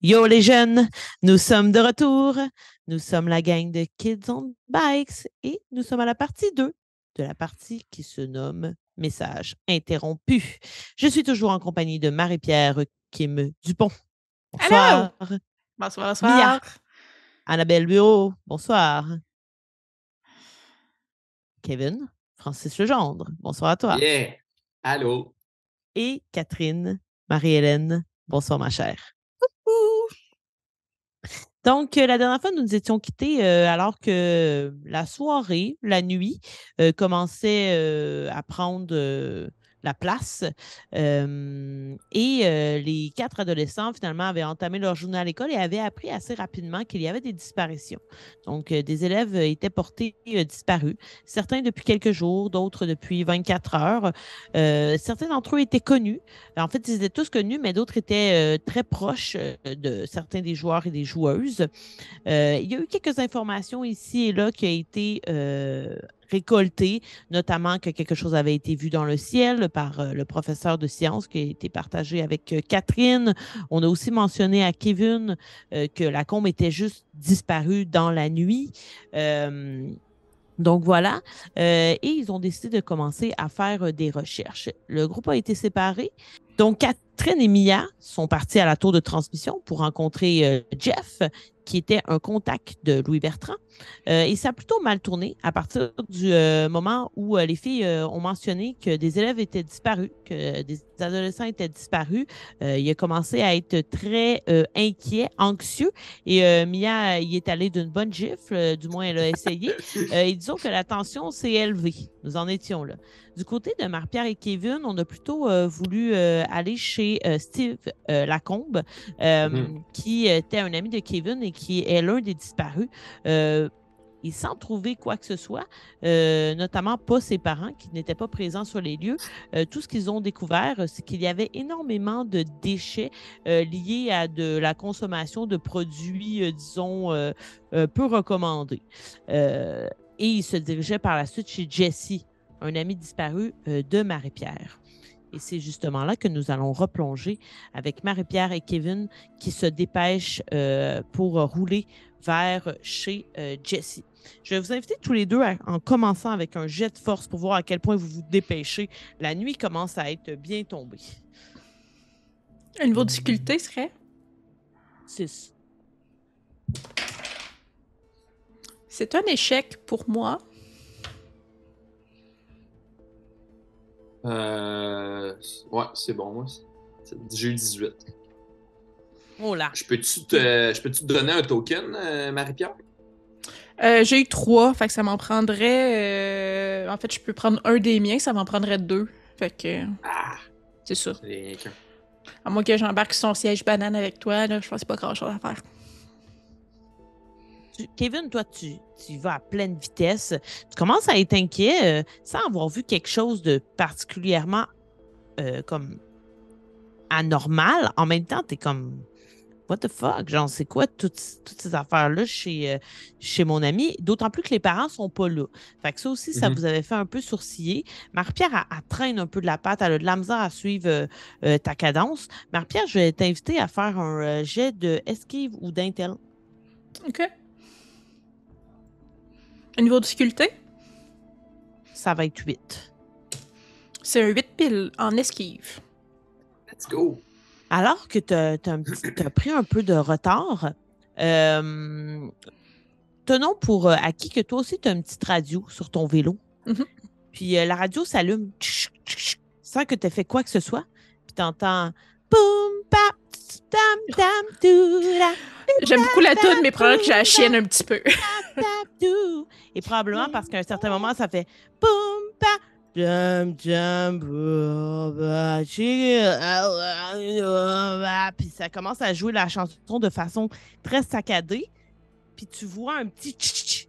Yo les jeunes, nous sommes de retour. Nous sommes la gang de Kids on Bikes et nous sommes à la partie 2 de la partie qui se nomme Message interrompu. Je suis toujours en compagnie de Marie-Pierre Kim Dupont. Bonsoir. Bonsoir, bonsoir. Mia. Annabelle Bureau, bonsoir. Kevin, Francis Legendre, bonsoir à toi. Yeah. Allô? Et Catherine, Marie-Hélène, bonsoir ma chère. Donc, euh, la dernière fois, nous nous étions quittés euh, alors que la soirée, la nuit, euh, commençait à prendre la place. et les quatre adolescents, finalement, avaient entamé leur journée à l'école et avaient appris assez rapidement qu'il y avait des disparitions. Donc, des élèves étaient portés disparus, certains depuis quelques jours, d'autres depuis 24 heures. certains d'entre eux étaient connus. En fait, ils étaient tous connus, mais d'autres étaient très proches de certains des joueurs et des joueuses. il y a eu quelques informations ici et là qui ont été récolté, notamment que quelque chose avait été vu dans le ciel par euh, le professeur de sciences qui a été partagé avec euh, Catherine. On a aussi mentionné à Kevin euh, que la combe était juste disparue dans la nuit. donc voilà, et ils ont décidé de commencer à faire des recherches. Le groupe a été séparé. Donc Catherine et Mia sont partis à la tour de transmission pour rencontrer Jeff, qui était un contact de Louis Bertrand. Euh, et ça a plutôt mal tourné à partir du euh, moment où euh, les filles ont mentionné que des élèves étaient disparus, que des adolescents étaient disparus. il a commencé à être très inquiet, anxieux. Et Mia y est allée d'une bonne gifle, du moins elle a essayé. et disons que la tension s'est élevée. Nous en étions là. Du côté de Marie-Pierre et Kevin, on a plutôt voulu aller chez Steve Lacombe, mm-hmm. qui était un ami de Kevin et qui est l'un des disparus et sans trouver quoi que ce soit, euh, notamment pas ses parents qui n'étaient pas présents sur les lieux, euh, tout ce qu'ils ont découvert, c'est qu'il y avait énormément de déchets euh, liés à de la consommation de produits, disons, peu recommandés. et ils se dirigeaient par la suite chez Jessie, un ami disparu de Marie-Pierre. Et c'est justement là que nous allons replonger avec Marie-Pierre et Kevin qui se dépêchent pour rouler vers chez Jessie. Je vais vous inviter tous les deux en commençant avec un jet de force pour voir à quel point vous vous dépêchez. La nuit commence à être bien tombée. Un niveau de difficulté serait? 6. C'est un échec pour moi. Euh... Ouais, c'est bon, moi. J'ai eu 18. Oh là. Je peux-tu te... peux te donner un token, euh, Marie-Pierre? Euh, j'ai eu trois, fait que ça m'en prendrait. Euh, en fait, je peux prendre un des miens, ça m'en prendrait deux. Fait que. Ah! C'est ça. À moins que j'embarque son siège banane avec toi, là, je pense pas grand chose à faire. Kevin, toi, tu, tu, vas à pleine vitesse. Tu commences à être inquiet euh, sans avoir vu quelque chose de particulièrement comme anormal. En même temps, tu es comme what the fuck? Genre, c'est quoi toutes, ces affaires-là chez, euh, chez mon ami? D'autant plus que les parents sont pas là. Fait que ça aussi, ça mm-hmm. vous avait fait un peu sourciller. Marie-Pierre, elle, traîne un peu de la patte, elle a de la misère à suivre euh, euh, ta cadence. Marie-Pierre, je vais t'inviter à faire un jet de esquive ou d'intel. OK. Un niveau de difficulté? Ça va être 8. C'est un 8 pile en esquive. Let's go. Alors que tu as, pris un peu de retard, euh, tenons pour euh, acquis que toi aussi, tu as une petite radio sur ton vélo. Mm-hmm. Puis euh, la radio s'allume sans que tu aies fait quoi que ce soit. Puis tu entends boum, pap, J'aime beaucoup la toune, mais probablement que j'ai la chienne un petit peu. Et probablement parce qu'à un certain moment, ça fait puis ça commence à jouer la chanson de façon très saccadée. Puis tu vois un petit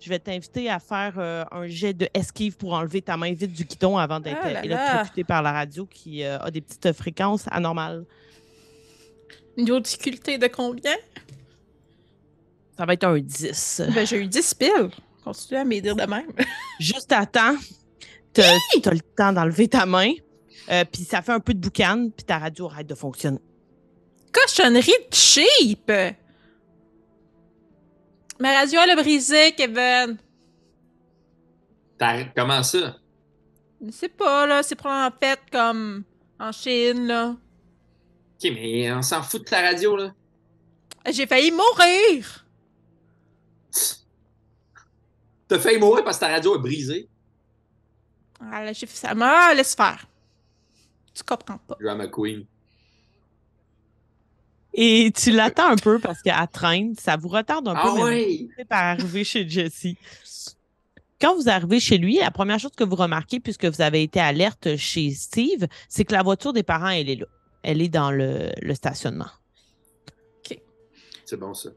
je vais t'inviter à faire euh, un jet de esquive pour enlever ta main vite du guidon avant d'être ah électrocuté par la radio qui euh, a des petites fréquences anormales. Une difficulté de combien? Ça va être un 10. Ben, j'ai eu 10 piles. Continue à m'aider de même. Juste à temps tu as, le temps d'enlever ta main, euh, puis ça fait un peu de boucan, puis ta radio arrête de fonctionner. Cochonnerie de cheap! Ma radio, elle a brisé, Kevin. T'as- Comment ça? Je sais pas, là. C'est probablement fait comme en Chine, là. Ok, mais on s'en fout de ta radio, là. J'ai failli mourir! T'as failli mourir parce que ta radio est brisée. Ah, là, j'ai fait ça. Ah, laisse faire. Tu comprends pas. Drama Queen. Et tu l'attends un peu parce qu'elle traîne. Ça vous retarde un peu. Ah mais ouais! c'est par arriver chez Jesse. Quand vous arrivez chez lui, la première chose que vous remarquez, puisque vous avez été alerte chez Steve, c'est que la voiture des parents, elle est là. Elle est dans le, le stationnement. C'est bon, ça.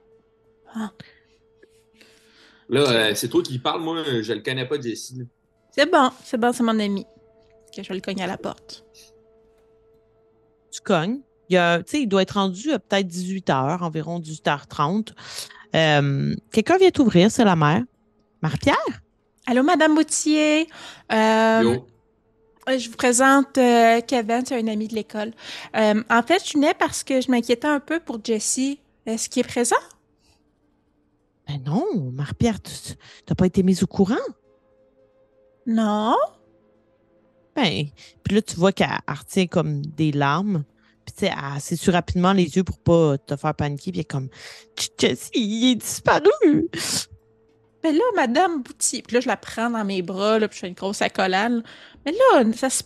Ah. Là, euh, c'est toi qui parles, moi, je le connais pas, Jessie. C'est bon, c'est bon, c'est mon ami. Que je vais le cogner à la porte. Tu cognes. Il, a- il doit être rendu à peut-être 18 h, environ 18h30. Euh, Quelqu'un vient t'ouvrir, c'est la mère. Marie-Pierre? Allô, Madame Boutier? Euh. Je vous présente euh, Kevin, c'est un ami de l'école. Euh, en fait, je venais parce que je m'inquiétais un peu pour Jessie. Est-ce qu'il est présent? Ben non, Marie-Pierre, tu n'as pas été mise au courant? Non. Ben, puis là, tu vois qu'elle elle retient comme des larmes. Puis, tu sais, elle s'essuie rapidement les yeux pour pas te faire paniquer. Puis, elle est comme, Jesse, il est disparu. Mais là, Madame Boutier, puis là, je la prends dans mes bras, là, puis je fais une grosse accolade. Mais là, ça se...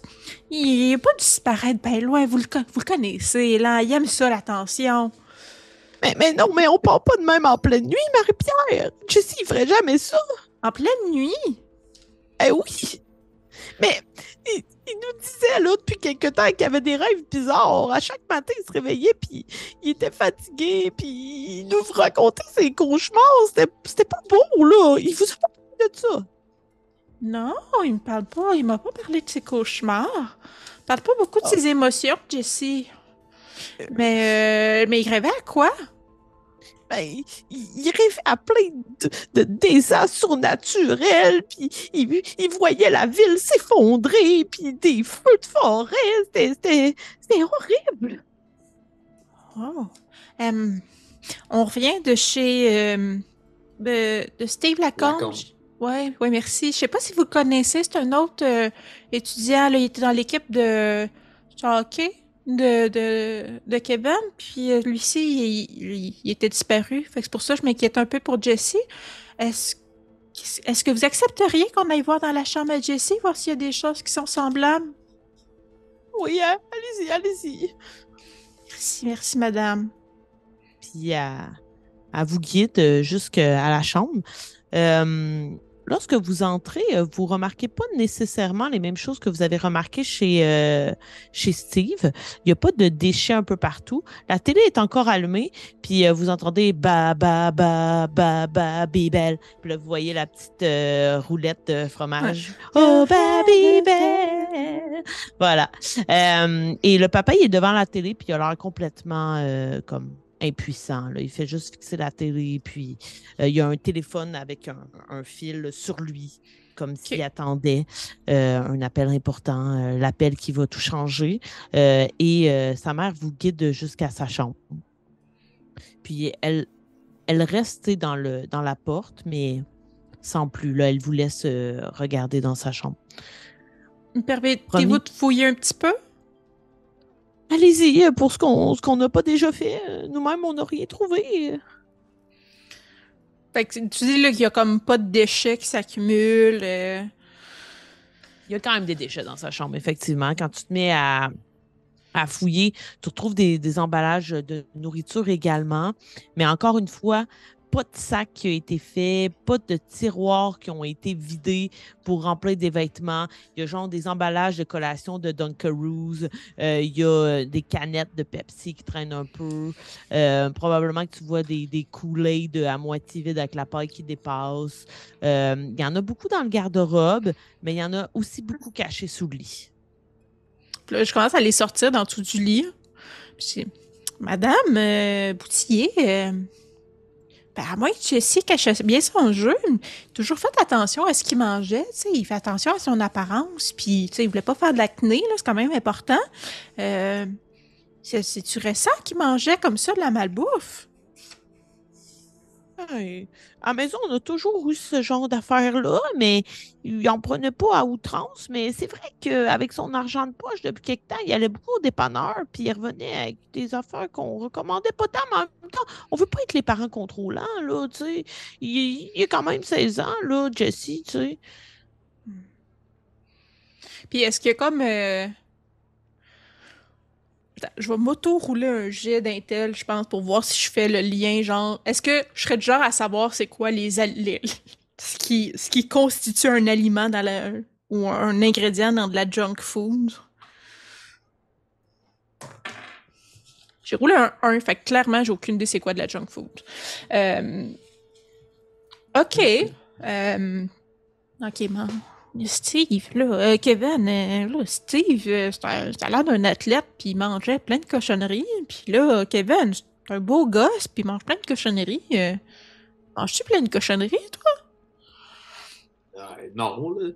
il n'est pas disparaître bien loin. Vous le, vous le connaissez, là. Il aime ça, l'attention. Mais, mais non, mais on part pas de même en pleine nuit, Marie-Pierre. Jesse, il ferait jamais ça. En pleine nuit? Eh oui. Mais il, il nous disait, là, depuis quelque temps qu'il avait des rêves bizarres. À chaque matin, il se réveillait, puis il était fatigué, puis il nous racontait ses cauchemars. C'était pas beau, là. Il vous a pas parlé de ça. Non, il me parle pas. Il m'a pas parlé de ses cauchemars. Il parle pas beaucoup de ses émotions, Jessie. Mais, euh, mais il rêvait à quoi? Ben, il, il rêvait à plein de, de désastres surnaturels, puis il, il voyait la ville s'effondrer, puis des feux de forêt. C'était- horrible. Oh. Euh, on revient de chez euh, de, de Steve Lacombe. Lacombe. Oui, ouais, merci. Je sais pas si vous le connaissez, c'est un autre euh, étudiant, là, il était dans l'équipe de hockey de, de, de Kevin, puis euh, lui-ci, il, il- il était disparu. Fait que c'est pour ça que je m'inquiète un peu pour Jessie. Est-ce est-ce que vous accepteriez qu'on aille voir dans la chambre à Jessie, voir s'il y a des choses qui sont semblables? Oui, hein, allez-y, allez-y. Merci, merci, madame. puis elle, elle vous guide euh, jusqu'à la chambre. Euh, lorsque vous entrez, euh, vous remarquez pas nécessairement les mêmes choses que vous avez remarquées chez, euh, chez Steve. Il n'y a pas de déchets un peu partout. La télé est encore allumée, puis euh, vous entendez ba ba ba ba ba bibel. Puis là, vous voyez la petite euh, roulette de fromage. Oh ba bibel. Voilà. Euh, et le papa, il est devant la télé, puis il a l'air complètement euh, comme impuissant. Là. Il fait juste fixer la télé, puis euh, il y a un téléphone avec un, un fil sur lui, comme s'il attendait euh, un appel important, euh, l'appel qui va tout changer. Et sa mère vous guide jusqu'à sa chambre. Puis elle, elle reste dans, le, dans la porte, mais sans plus. Là, elle vous laisse regarder dans sa chambre. Me permettez-vous de fouiller un petit peu? Allez-y, euh, pour ce qu'on ce qu'on n'a pas déjà fait. euh, Nous-mêmes, on n'a rien trouvé. Fait que tu dis là qu'il y a comme pas de déchets qui s'accumulent. euh. Il y a quand même des déchets dans sa chambre, effectivement. Quand tu te mets à, à fouiller, tu retrouves des, des emballages de nourriture également. Mais encore une fois, pas de sac qui a été fait, pas de tiroirs qui ont été vidés pour remplir des vêtements. Il y a genre des emballages de collation de Dunkaroos. Euh, il y a euh, des canettes de Pepsi qui traînent un peu. Euh, probablement que tu vois des, des Kool-Aid à moitié vides avec la paille qui dépasse. Il y en a beaucoup dans le garde-robe, mais il y en a aussi beaucoup cachés sous le lit. Là, je commence à les sortir dans tout du lit. Puis Madame euh, ben, à moins que Jessie cache bien son jeu, toujours fait attention à ce qu'il mangeait. tu sais, Il fait attention à son apparence. Puis il voulait pas faire de l'acné, là, c'est quand même important. Euh, C'est- C'est-tu récent qu'il mangeait comme ça de la malbouffe? Ouais. À la maison, on a toujours eu ce genre d'affaires-là, mais il n'en prenait pas à outrance. Mais c'est vrai qu'avec son argent de poche, depuis quelque temps, il allait beaucoup au dépanneur, puis il revenait avec des affaires qu'on recommandait pas tant, mais en même temps, on veut pas être les parents contrôlants, là, tu sais. Il, a quand même 16 ans, là, Jesse, tu sais. Puis est-ce que comme... euh, je vais m'auto-rouler un jet d'intel, je pense, pour voir si je fais le lien, genre... Est-ce que je serais du genre à savoir c'est quoi les, les- ce, qui, ce qui constitue un aliment dans la... ou un ingrédient dans de la junk food? J'ai roulé un 1, fait que clairement, j'ai aucune idée c'est quoi de la junk food. Euh, OK. Euh, OK, man. Steve, là, euh, Kevin, euh, là, Steve, euh, ça a l'air d'un athlète, puis il mangeait plein de cochonneries. Puis là, Kevin, c'est un beau gosse, puis il mange plein de cochonneries. Euh, Manges-tu plein de cochonneries, toi? Euh, non, là.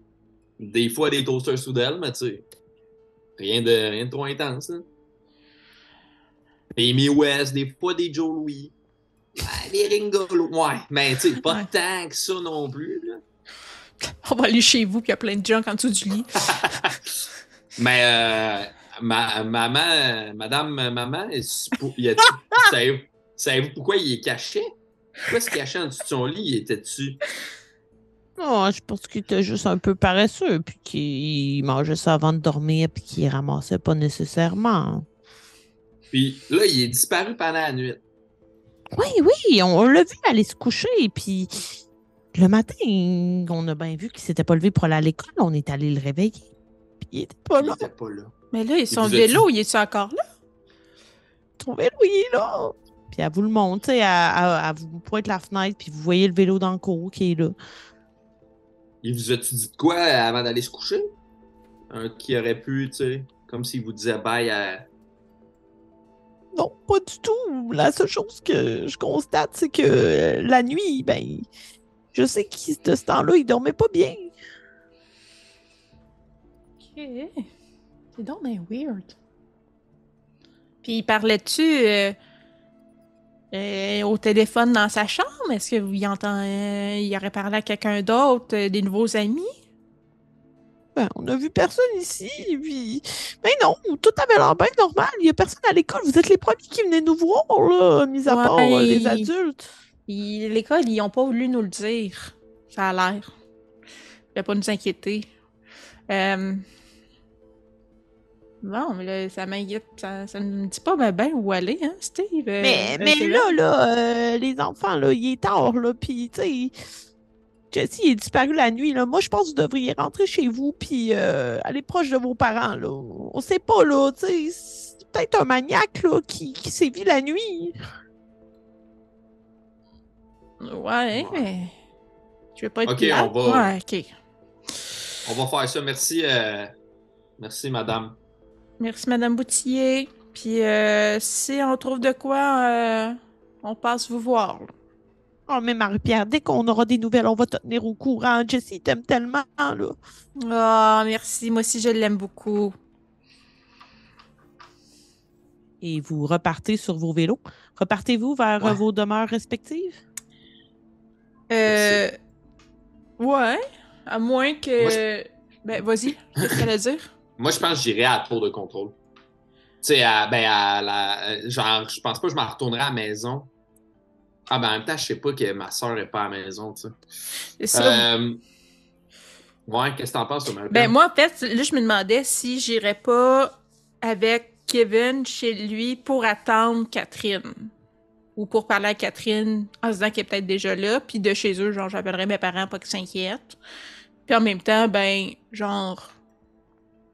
Des fois, des toasters sous d'elle, mais tu sais. Rien de, rien de trop intense, là. Des Amy West, des fois des Joe Louis. Des Ringolo. Ouais, mais tu sais, pas Ouais. tant que ça non plus, là. On va aller chez vous, puis il y a plein de junk en dessous du lit. Mais euh, ma, maman, madame maman, y a- savez- savez-vous pourquoi il est caché? Pourquoi il se cachait en dessous de son lit? Il était dessus. Oh, je pense qu'il était juste un peu paresseux, puis qu'il mangeait ça avant de dormir, puis qu'il ramassait pas nécessairement. Puis là, il est disparu pendant la nuit. Oui, oui, on, on l'a vu aller se coucher, puis le matin, on a bien vu qu'il s'était pas levé pour aller à l'école. On est allé le réveiller, puis il était pas Il là. était pas là. Mais là, son vélo, il est-tu encore là? Son vélo, il est là. Puis elle vous le montre, tu sais, elle, elle- elle vous pointe la fenêtre, puis vous voyez le vélo dans le cours qui est là. Il vous a-tu dit de quoi avant d'aller se coucher? Un qui aurait pu, tu sais, comme s'il vous disait bye à. Non, pas du tout. La seule chose que je constate, c'est que euh, la nuit, ben, je sais qu'il, de ce temps-là, il dormait pas bien. Ok. C'est donc bien weird. Puis il parlait-tu euh, euh, au téléphone dans sa chambre? Est-ce que vous y entendez? il aurait parlé à quelqu'un d'autre, euh, des nouveaux amis? Ben, on a vu personne ici, puis... Mais non, tout avait l'air bien normal. Il y a personne à l'école. Vous êtes les premiers qui venaient nous voir, là, mis à part euh, les adultes. L'école, ils ont pas voulu nous le dire. Ça a l'air. Ils voulaient pas nous inquiéter. Euh... Bon, mais là, ça m'inquiète. Ça, ça me dit pas ben, ben où aller, hein, Steve? Euh, Mais, euh, mais là, là, euh, les enfants, là, il est tard, là, puis, tu sais, Jesse il est disparu la nuit, là. Moi, je pense que vous devriez rentrer chez vous, puis euh, aller proche de vos parents, là. On sait pas, là, tu sais, c'est peut-être un maniaque, là, qui, qui sévit la nuit. Ouais, mais. Je vais pas être Ok, plate. on va- Ouais, ok. On va faire ça. Merci, euh, merci, madame. Merci, Madame Boutillier. Puis euh, si on trouve de quoi, euh, on passe vous voir. Oh, mais Marie-Pierre, dès qu'on aura des nouvelles, on va te tenir au courant. Jesse il t'aime tellement, là. Ah, merci. Moi aussi, je l'aime beaucoup. Et vous repartez sur vos vélos? Repartez-vous vers euh, Ouais. vos demeures respectives? Euh. Ouais. À moins que. Moi, Ben, vas-y. Qu'est-ce que t'allais dire? Moi, je pense que j'irai à la tour de contrôle. Tu sais, à- ben, à la. euh, Genre, je pense pas que je m'en retournerai à la maison. Ah, ben, en même temps, je sais pas que ma soeur est pas à la maison, tu sais. C'est ça. Euh, Ouais, qu'est-ce que t'en penses, Marie-Pierre? Ben, moi, en fait, là, je me demandais si j'irais pas avec Kevin chez lui pour attendre Catherine. Ou pour parler à Catherine en se disant qu'elle est peut-être déjà là. Puis de chez eux, genre, j'appellerais mes parents pas qu'ils s'inquiètent. Puis en même temps, ben, genre,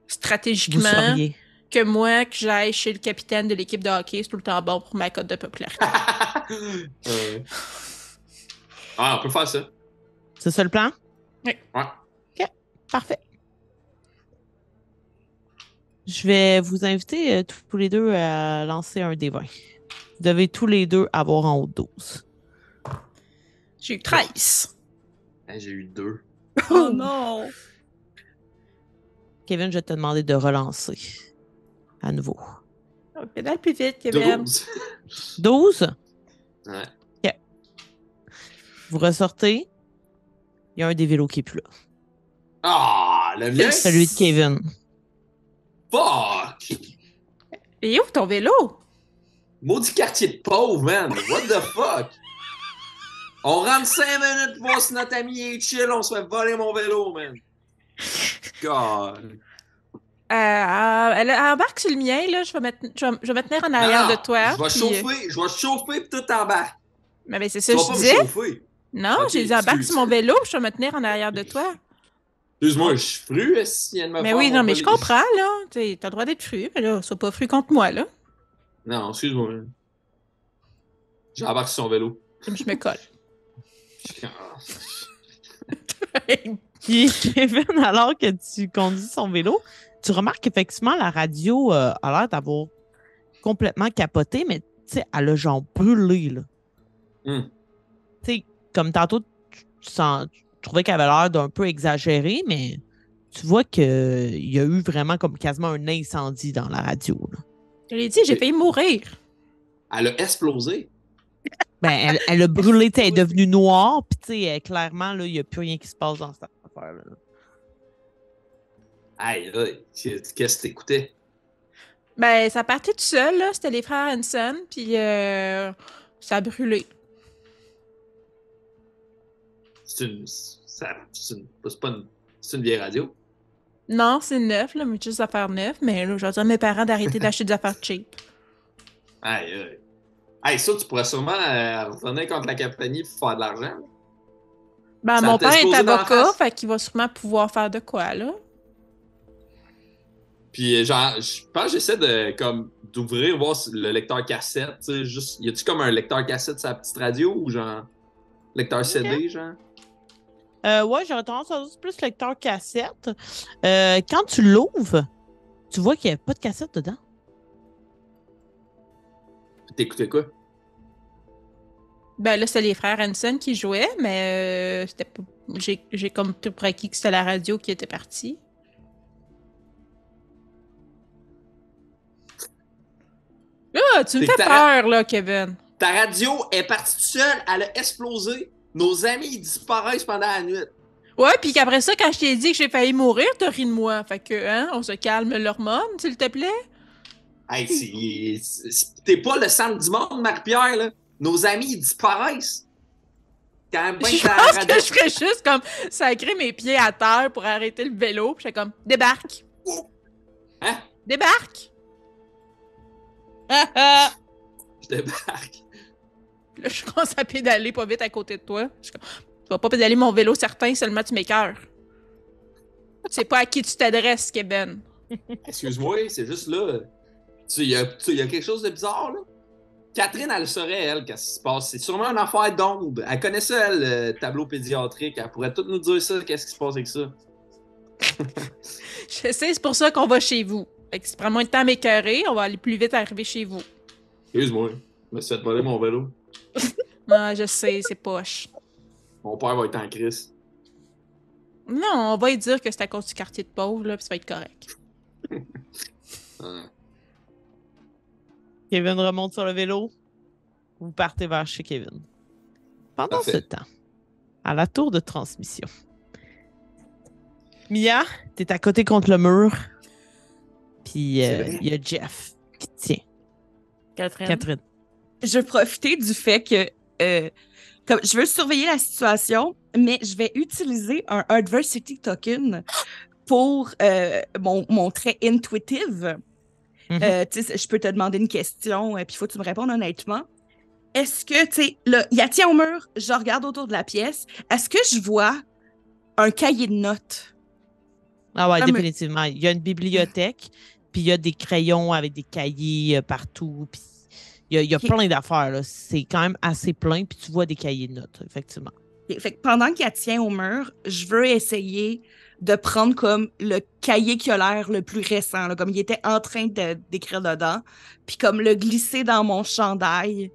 stratégiquement, que moi, que j'aille chez le capitaine de l'équipe de hockey, c'est tout le temps bon pour ma cote de popularité. Euh, Ah, on peut faire ça. C'est ça le plan? Ouais. Parfait. Je vais vous inviter euh, tous les deux à lancer un des 20. Vous devez tous les deux avoir en haut de 12. J'ai eu 13. Hein, J'ai eu deux. Oh non! Kevin, je vais te demander de relancer à nouveau. On pédale plus vite, Kevin. 12. 12. Ouais. Vous ressortez. Il y a un des vélos qui est plus là. Ah, le mien. Celui de Kevin. Fuck! Et où ton vélo? Maudit quartier de pauvre, man. What the fuck? On rentre 5 minutes pour voir si notre ami est chill, on se fait voler mon vélo, man. God. Euh, euh, elle, embarque sur le mien, là. Je vais, mettre, je vais, je vais me tenir en arrière Non, de toi. Je vais puis- chauffer, je vais chauffer pis tout en bas. Mais, mais c'est ça que je me disais. Non, j'ai dit embarque sur mon vélo, puis je vais me tenir en arrière de toi. Excuse-moi, je suis fru, si elle me Mais oui, non, mais je comprends, là. T'as le droit d'être fru, mais là, sois pas fru contre moi, là. Non, excuse-moi. J'embarque sur son vélo. Je me colle. Puis Kevin, alors que tu conduis son vélo, tu remarques qu'effectivement, la radio euh, a l'air d'avoir complètement capoté, mais tu sais, elle a genre brûlé, là. Hmm. Tu sais, comme tantôt, tu, tu sens, tu trouvais qu'elle avait l'air d'un peu exagéré, mais tu vois qu'il y a eu vraiment comme quasiment un incendie dans la radio. là. Je l'ai dit, j'ai failli mourir. Elle a explosé. Ben, elle, elle a brûlé, elle est devenue noire, puis tu sais, euh, clairement, là, il n'y a plus rien qui se passe dans cette affaire-là. Aïe. Qu'est-ce que t'écoutais? Ben, ça partait tout seul, là. C'était les frères Hanson, puis euh, ça a brûlé. C'est une. ça- C'est une. C'est pas une. C'est une vieille radio. Non, c'est neuf, là, mais juste affaires neuves. Mais là, je vais dire à mes parents d'arrêter d'acheter des affaires cheap. Aïe, aïe. Aïe, ça, tu pourrais sûrement euh, retourner contre la compagnie pour faire de l'argent. Ben, Ça mon père est avocat, fait qu'il va sûrement pouvoir faire de quoi, là. Puis, euh, genre, je pense que j'essaie de, comme, d'ouvrir, voir le lecteur cassette, tu sais, juste. Y a-tu comme un lecteur cassette sur la petite radio ou genre. Lecteur CD, genre? Euh, ouais, j'aurais tendance à dire c'est plus lecteur cassette. Euh, quand tu l'ouvres, tu vois qu'il n'y a pas de cassette dedans. T'écoutais quoi? Ben là, c'était les frères Hanson qui jouaient, mais euh, c'était pas... J'ai j'ai comme pris pour acquis que c'était la radio qui était partie. Ah, tu me fais peur, là, Kevin. Ta radio est partie toute seule, elle a explosé. Nos amis ils disparaissent pendant la nuit. Ouais, puis qu'après ça, quand je t'ai dit que j'ai failli mourir, t'as ri de moi. Fait que, hein, on se calme l'hormone, s'il te plaît? Hey, t'es pas le centre du monde, Marie-Pierre, là. Nos amis, ils disparaissent. Quand Je pense que je ferais juste comme sacrer mes pieds à terre pour arrêter le vélo. Puis j'étais comme, débarque. Hein? Débarque. Je débarque. Puis là, je commence à pédaler pas vite à côté de toi. Je vas pas pédaler mon vélo certain, seulement tu m'écœures. C'est pas à qui tu t'adresses, Kevin. Excuse-moi, c'est juste là. Tu il y, a- tu- y a quelque chose de bizarre, là? Catherine, elle saurait, elle, qu'est-ce qui se passe? C'est sûrement une affaire d'ombre. Elle connaît ça, elle, le tableau pédiatrique. Elle pourrait tout nous dire ça, qu'est-ce qui se passe avec ça. Je sais, c'est pour ça qu'on va chez vous. Fait que ça prend moins de temps à m'écœurer, on va aller plus vite arriver chez vous. Excuse-moi, je me suis fait voler mon vélo. Ah, je sais, c'est poche. Mon père va être en crise. Non, on va lui dire que c'est à cause du quartier de pauvre, là, puis ça va être correct. Hein. Kevin remonte sur le vélo. Vous partez vers chez Kevin. Pendant Parfait. ce temps, à la tour de transmission, Mia, t'es à côté contre le mur. Puis euh, il y a Jeff qui te tient. Catherine. Catherine. Je veux profiter du fait que euh, comme je veux surveiller la situation, mais je vais utiliser un adversity token pour euh, mon, mon trait intuitive. Mhm. Euh, je peux te demander une question, et puis il faut que tu me répondes honnêtement. Est-ce que, tu sais, là, il y a tient au mur, je regarde autour de la pièce. Est-ce que je vois un cahier de notes? Ah ouais, définitivement. Il y a une bibliothèque, puis il y a des crayons avec des cahiers partout. Puis il y a, il y a Ok. plein d'affaires. là. C'est quand même assez plein, puis tu vois des cahiers de notes, effectivement. Fait que pendant qu'il tient au mur, je veux essayer de prendre comme le cahier qui a l'air le plus récent, là, comme il était en train de- d'écrire dedans, puis comme le glisser dans mon chandail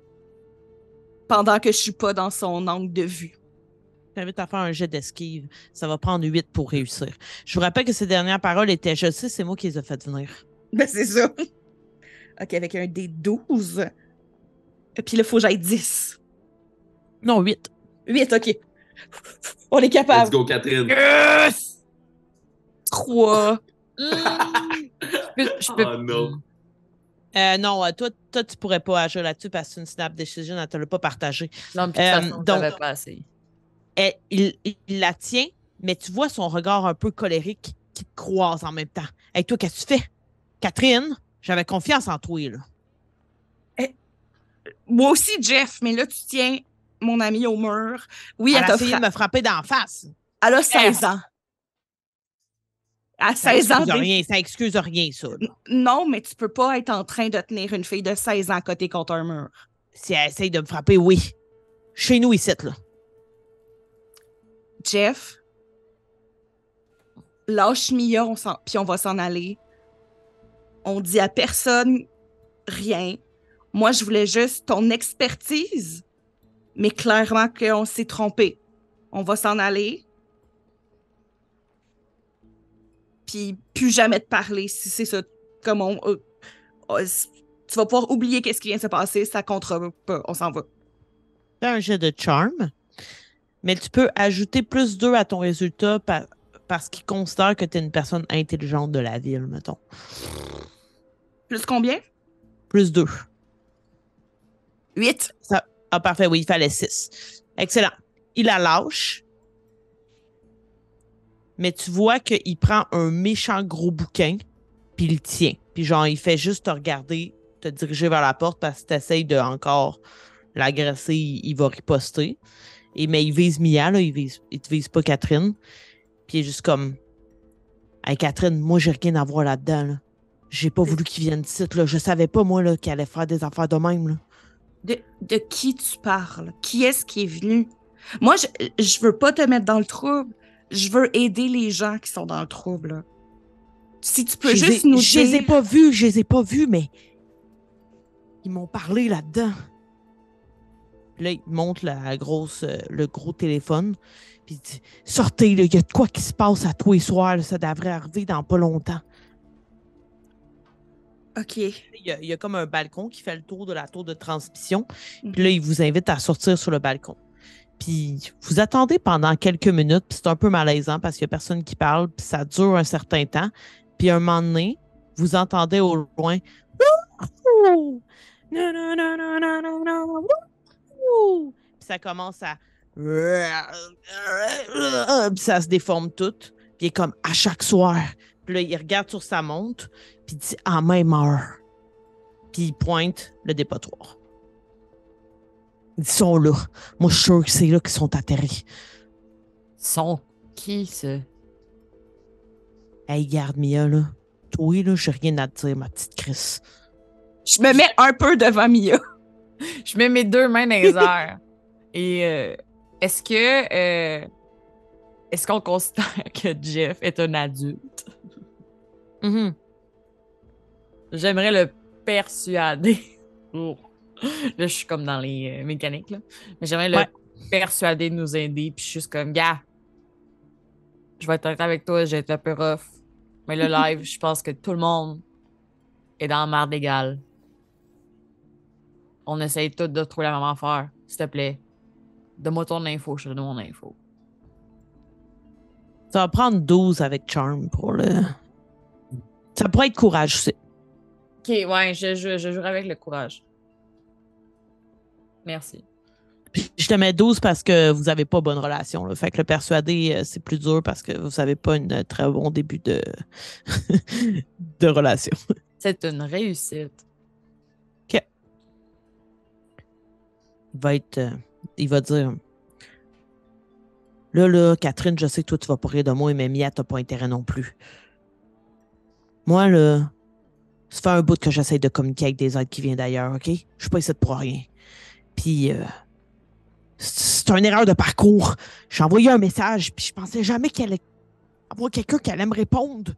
pendant que je suis pas dans son angle de vue. Je t'invite à faire un jet d'esquive. Ça va prendre 8 pour réussir. Je vous rappelle que ces dernières paroles étaient Je sais, c'est moi qui les ai faites venir. Ben, c'est ça. OK, avec un D12. Puis là, il faut que j'aille 10. Non, 8. 8, OK. On est Let's capable. go, Catherine. Yes! 3. Je peux- je peux- Oh non. Euh, non, euh, toi, toi, tu pourrais pas agir là-dessus parce que c'est une snap decision, elle te l'a pas partagé. Non, mais de toute Euh, donc- pas assez. Elle- il, il la tient, mais tu vois son regard un peu colérique qui te croise en même temps. Hey, toi, qu'est-ce que tu fais? Catherine, j'avais confiance en toi, là. Moi aussi, Jeff, mais là, tu tiens mon ami au mur. Oui, Elle elle, a t'a essayé fra- de me frapper d'en face. elle a 16 ans. À Ça 16 ans, excuse rien, ça excuse rien, ça. là. non, mais tu peux pas être en train de tenir une fille de 16 ans à côté contre un mur. Si elle essaye de me frapper, oui. Chez nous, ici, là. Jeff, lâche Mia, on puis on va s'en aller. On dit à personne rien. Moi, je voulais juste ton expertise, mais clairement qu'on s'est trompé. On va s'en aller. Puis plus jamais te parler si c'est ça. Comme on. euh, euh, tu vas pouvoir oublier qu'est-ce qui vient de se passer, ça comptera pas. On s'en va. Fais un jet de charme, mais tu peux ajouter plus 2 à ton résultat par- parce qu'il considère que tu es une personne intelligente de la ville, mettons. Plus combien? Plus 2. 8. Ah, parfait, oui, il fallait 6. Excellent. Il la lâche. Mais tu vois qu'il prend un méchant gros bouquin, puis il le tient. Puis genre, il fait juste te regarder, te diriger vers la porte parce que tu essayes de encore l'agresser, il, va riposter. Et, mais il vise Mia, là, il, vise, il te vise pas Catherine. Puis il est juste comme Hey Catherine, moi j'ai rien à voir là-dedans. Là. J'ai pas voulu qu'il vienne ici. Là. Je savais pas, moi, là, qu'il allait faire des affaires de même. De, de qui tu parles? Qui est-ce qui est venu? Moi, je, je veux pas te mettre dans le trouble. Je veux aider les gens qui sont dans le trouble. là. Si tu peux juste ai- nous Je les ai dire... pas vus, je les ai pas vus, mais ils m'ont parlé là-dedans. Là, il montre la grosse, euh, le gros téléphone. Puis il dit Sortez, il y a de quoi qui se passe à tous les soirs. là, ça devrait arriver dans pas longtemps. OK. Il y, a, il y a comme un balcon qui fait le tour de la tour de transmission. Puis là, il vous invite à sortir sur le balcon. Puis vous attendez pendant quelques minutes. Puis c'est un peu malaisant parce qu'il n'y a personne qui parle. Puis ça dure un certain temps. Puis un moment donné, vous entendez au loin. Wouhou! Non, non, non, non, non, non, non. Wouhou! Puis ça commence à. Puis ça se déforme tout. Puis il est comme à chaque soir. Puis là, il regarde sur sa montre. Puis il dit en même heure. Puis il pointe le dépotoir. Ils sont là. Moi, je suis sûr que c'est là qu'ils sont atterrés. Sont qui, ça? Hey, garde Mia, là. Toi, là, j'ai rien à te dire, ma petite Chris. Je me mets un peu devant Mia. Je mets mes deux mains dans les airs. Et euh, est-ce que. euh, est-ce qu'on considère que Jeff est un adulte? Mhm. J'aimerais le persuader. Oh. Là, je suis comme dans les euh, mécaniques, là. Mais j'aimerais Ouais. le persuader de nous aider. Puis je suis juste comme, gars, je vais être honnête avec toi, j'ai été un peu rough. Mais le live, je pense que tout le monde est dans la merde égale. On essaye tous de trouver la même affaire. S'il te plaît, donne-moi ton info, je te donne mon info. Ça va prendre 12 avec Charm pour le. Ça pourrait être courage aussi. Ok, ouais, je, je, je jouerai avec le courage. Merci. Puis je te mets 12 parce que vous n'avez pas bonne relation. Là. Fait que le persuader, euh, c'est plus dur parce que vous n'avez pas un très bon début de, de relation. C'est une réussite. Il va être. euh, il va dire. Là, là, Catherine, je sais que toi, tu vas pas rire de moi, mais Mia, t'as pas intérêt non plus. Moi, là, ça fait un bout que j'essaie de communiquer avec des aides qui viennent d'ailleurs, OK? Je suis pas ici pour rien. Puis, euh, c'est une erreur de parcours. J'ai envoyé un message, puis je pensais jamais qu'il allait avoir quelqu'un qui allait me répondre.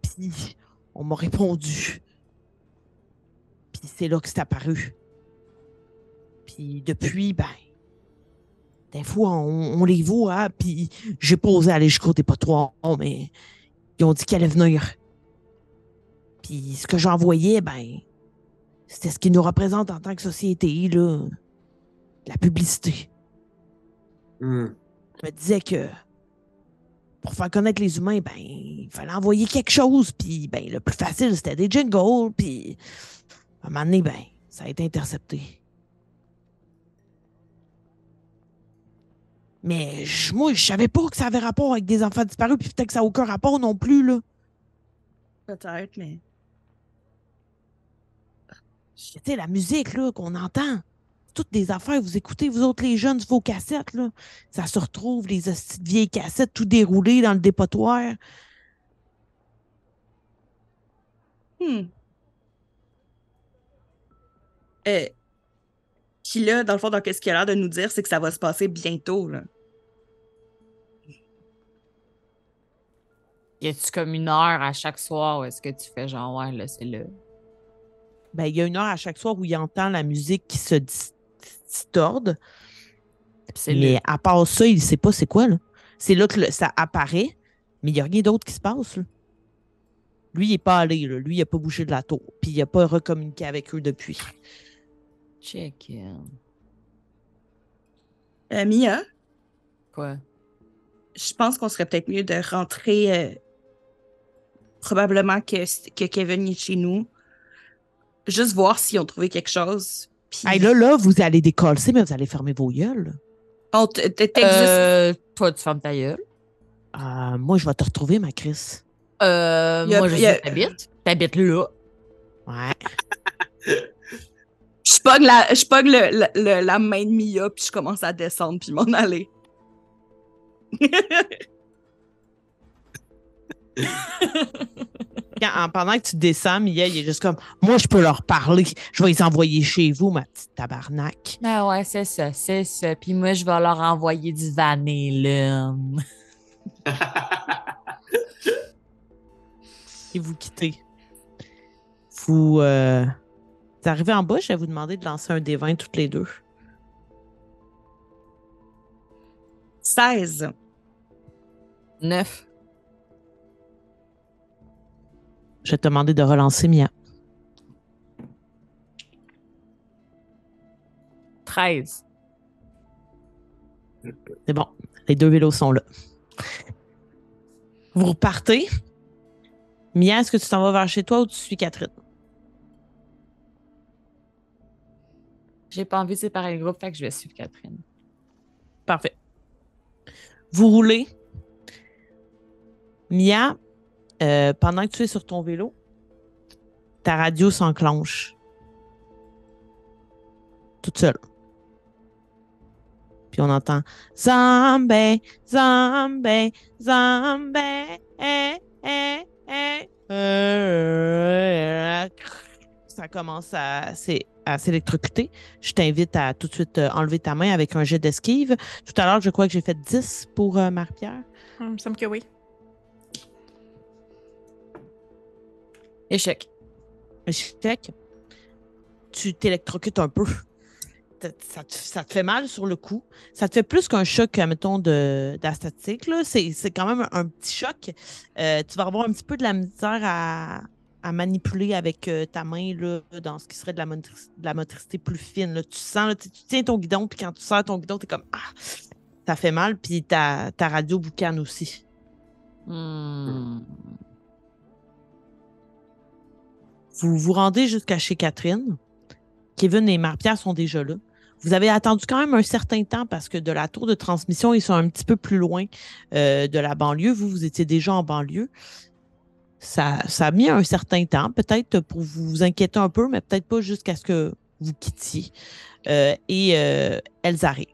Puis, on m'a répondu. Puis, c'est là que c'est apparu. Puis depuis, ben, des fois, on, on les voit, hein, puis j'ai pas osé aller jusqu'au dépotoir, mais ils ont dit qu'elle allait venir. Puis ce que j'envoyais, ben, C'était ce qui nous représente en tant que société, là. La publicité. Hmm. Je me disais que pour faire connaître les humains, ben, il fallait envoyer quelque chose, puis ben, le plus facile, c'était des jingles, puis à un moment donné, ben, ça a été intercepté. Mais je- moi, je savais pas que ça avait rapport avec des enfants disparus, puis peut-être que ça n'a aucun rapport non plus, là. Peut-être, mais. Tu sais, la musique, là, qu'on entend, toutes des affaires, vous écoutez, vous autres, les jeunes, vos cassettes, là, ça se retrouve, les vieilles cassettes, tout déroulées dans le dépotoir. Hmm. Euh, Puis là, dans le fond, dans ce qu'il a l'air de nous dire, c'est que ça va se passer bientôt. Là. Y a-tu comme une heure à chaque soir ou est-ce que tu fais genre, ouais, là, c'est là? Ben, il y a une heure à chaque soir où il entend la musique qui se dis- distorde. Mais à part ça, il sait pas c'est quoi, là. C'est là que le- ça apparaît, mais il n'y a rien d'autre qui se passe, là. Lui, il n'est pas allé, là. Lui, il n'a pas bougé de la tour. Puis il n'a pas recommuniqué avec eux depuis. Check. Euh, Mia, Quoi? je pense qu'on serait peut-être mieux de rentrer. euh, probablement que, que Kevin est chez nous. Juste voir s'ils ont trouvé quelque chose. Puis Hey, là, là, vous allez décoller, mais vous allez fermer vos gueules. t'existe- Euh, toi, tu fermes ta gueule. Ah, moi, je vais te retrouver, ma Chris. Euh, moi, je a- où t'habites? T'habites là. Ouais. Je pogne la, je pogne le- le- le- la main de Mia, puis je commence à descendre, puis m'en aller. Quand- en- pendant que tu descends, Mia, il est juste comme Moi, je peux leur parler. Je vais les envoyer chez vous, ma petite tabarnak. Ah ouais, c'est ça, c'est ça. Puis moi, je vais leur envoyer du vanillum. Et vous quittez. Vous, euh, vous arrivez en bas, je vais vous demander de lancer un D20 toutes les deux. 16. Neuf. Je vais te demander de relancer Mia. 13. C'est bon. Les deux vélos sont là. Vous repartez. Mia, est-ce que tu t'en vas vers chez toi ou tu suis Catherine? J'ai pas envie de séparer le groupe, fait que je vais suivre Catherine. Parfait. Vous roulez. Mia, euh, pendant que tu es sur ton vélo, ta radio s'enclenche. Toute seule. Puis on entend Zombie, zombie, zombie. eh, eh, eh, Ça commence à, s'électrocuter. Je t'invite à tout de suite euh, enlever ta main avec un jet d'esquive. Tout à l'heure, je crois que j'ai fait 10 pour euh, Marie-Pierre. Hum, me semble que oui. Échec. Échec. Tu t'électrocutes un peu. Ça, te, ça te fait mal sur le coup. Ça te fait plus qu'un choc, mettons, d'astatique. C'est quand même un, petit choc. Euh, tu vas avoir un petit peu de la misère à, à manipuler avec euh, ta main là, dans ce qui serait de la, motrici- de la motricité plus fine. là. Tu sens, là, tu, tu tiens ton guidon, puis quand tu sers ton guidon, tu es comme Ah! Ça fait mal, puis ta, ta radio boucane aussi. Hmm. Vous vous rendez jusqu'à chez Catherine. Kevin et Marie-Pierre sont déjà là. Vous avez attendu quand même un certain temps parce que de la tour de transmission, ils sont un petit peu plus loin euh, de la banlieue. Vous, vous étiez déjà en banlieue. Ça, ça a mis un certain temps, peut-être pour vous inquiéter un peu, mais peut-être pas jusqu'à ce que vous quittiez. Euh, et euh, elles arrivent.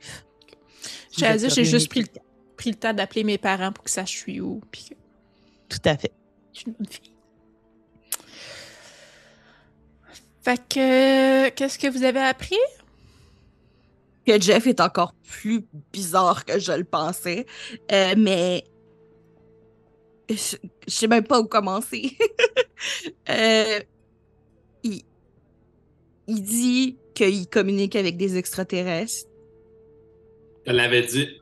J'allais dire, j'ai juste pris le, tout pris le temps d'appeler mes parents pour qu'ils sachent je suis où. Puis que Tout à fait. je suis une bonne fille. Fait que, qu'est-ce que vous avez appris? que Jeff est encore plus bizarre que je le pensais. Euh, mais je, je sais même pas où commencer. Euh, il, il dit qu'il communique avec des extraterrestres. Je l'avais dit.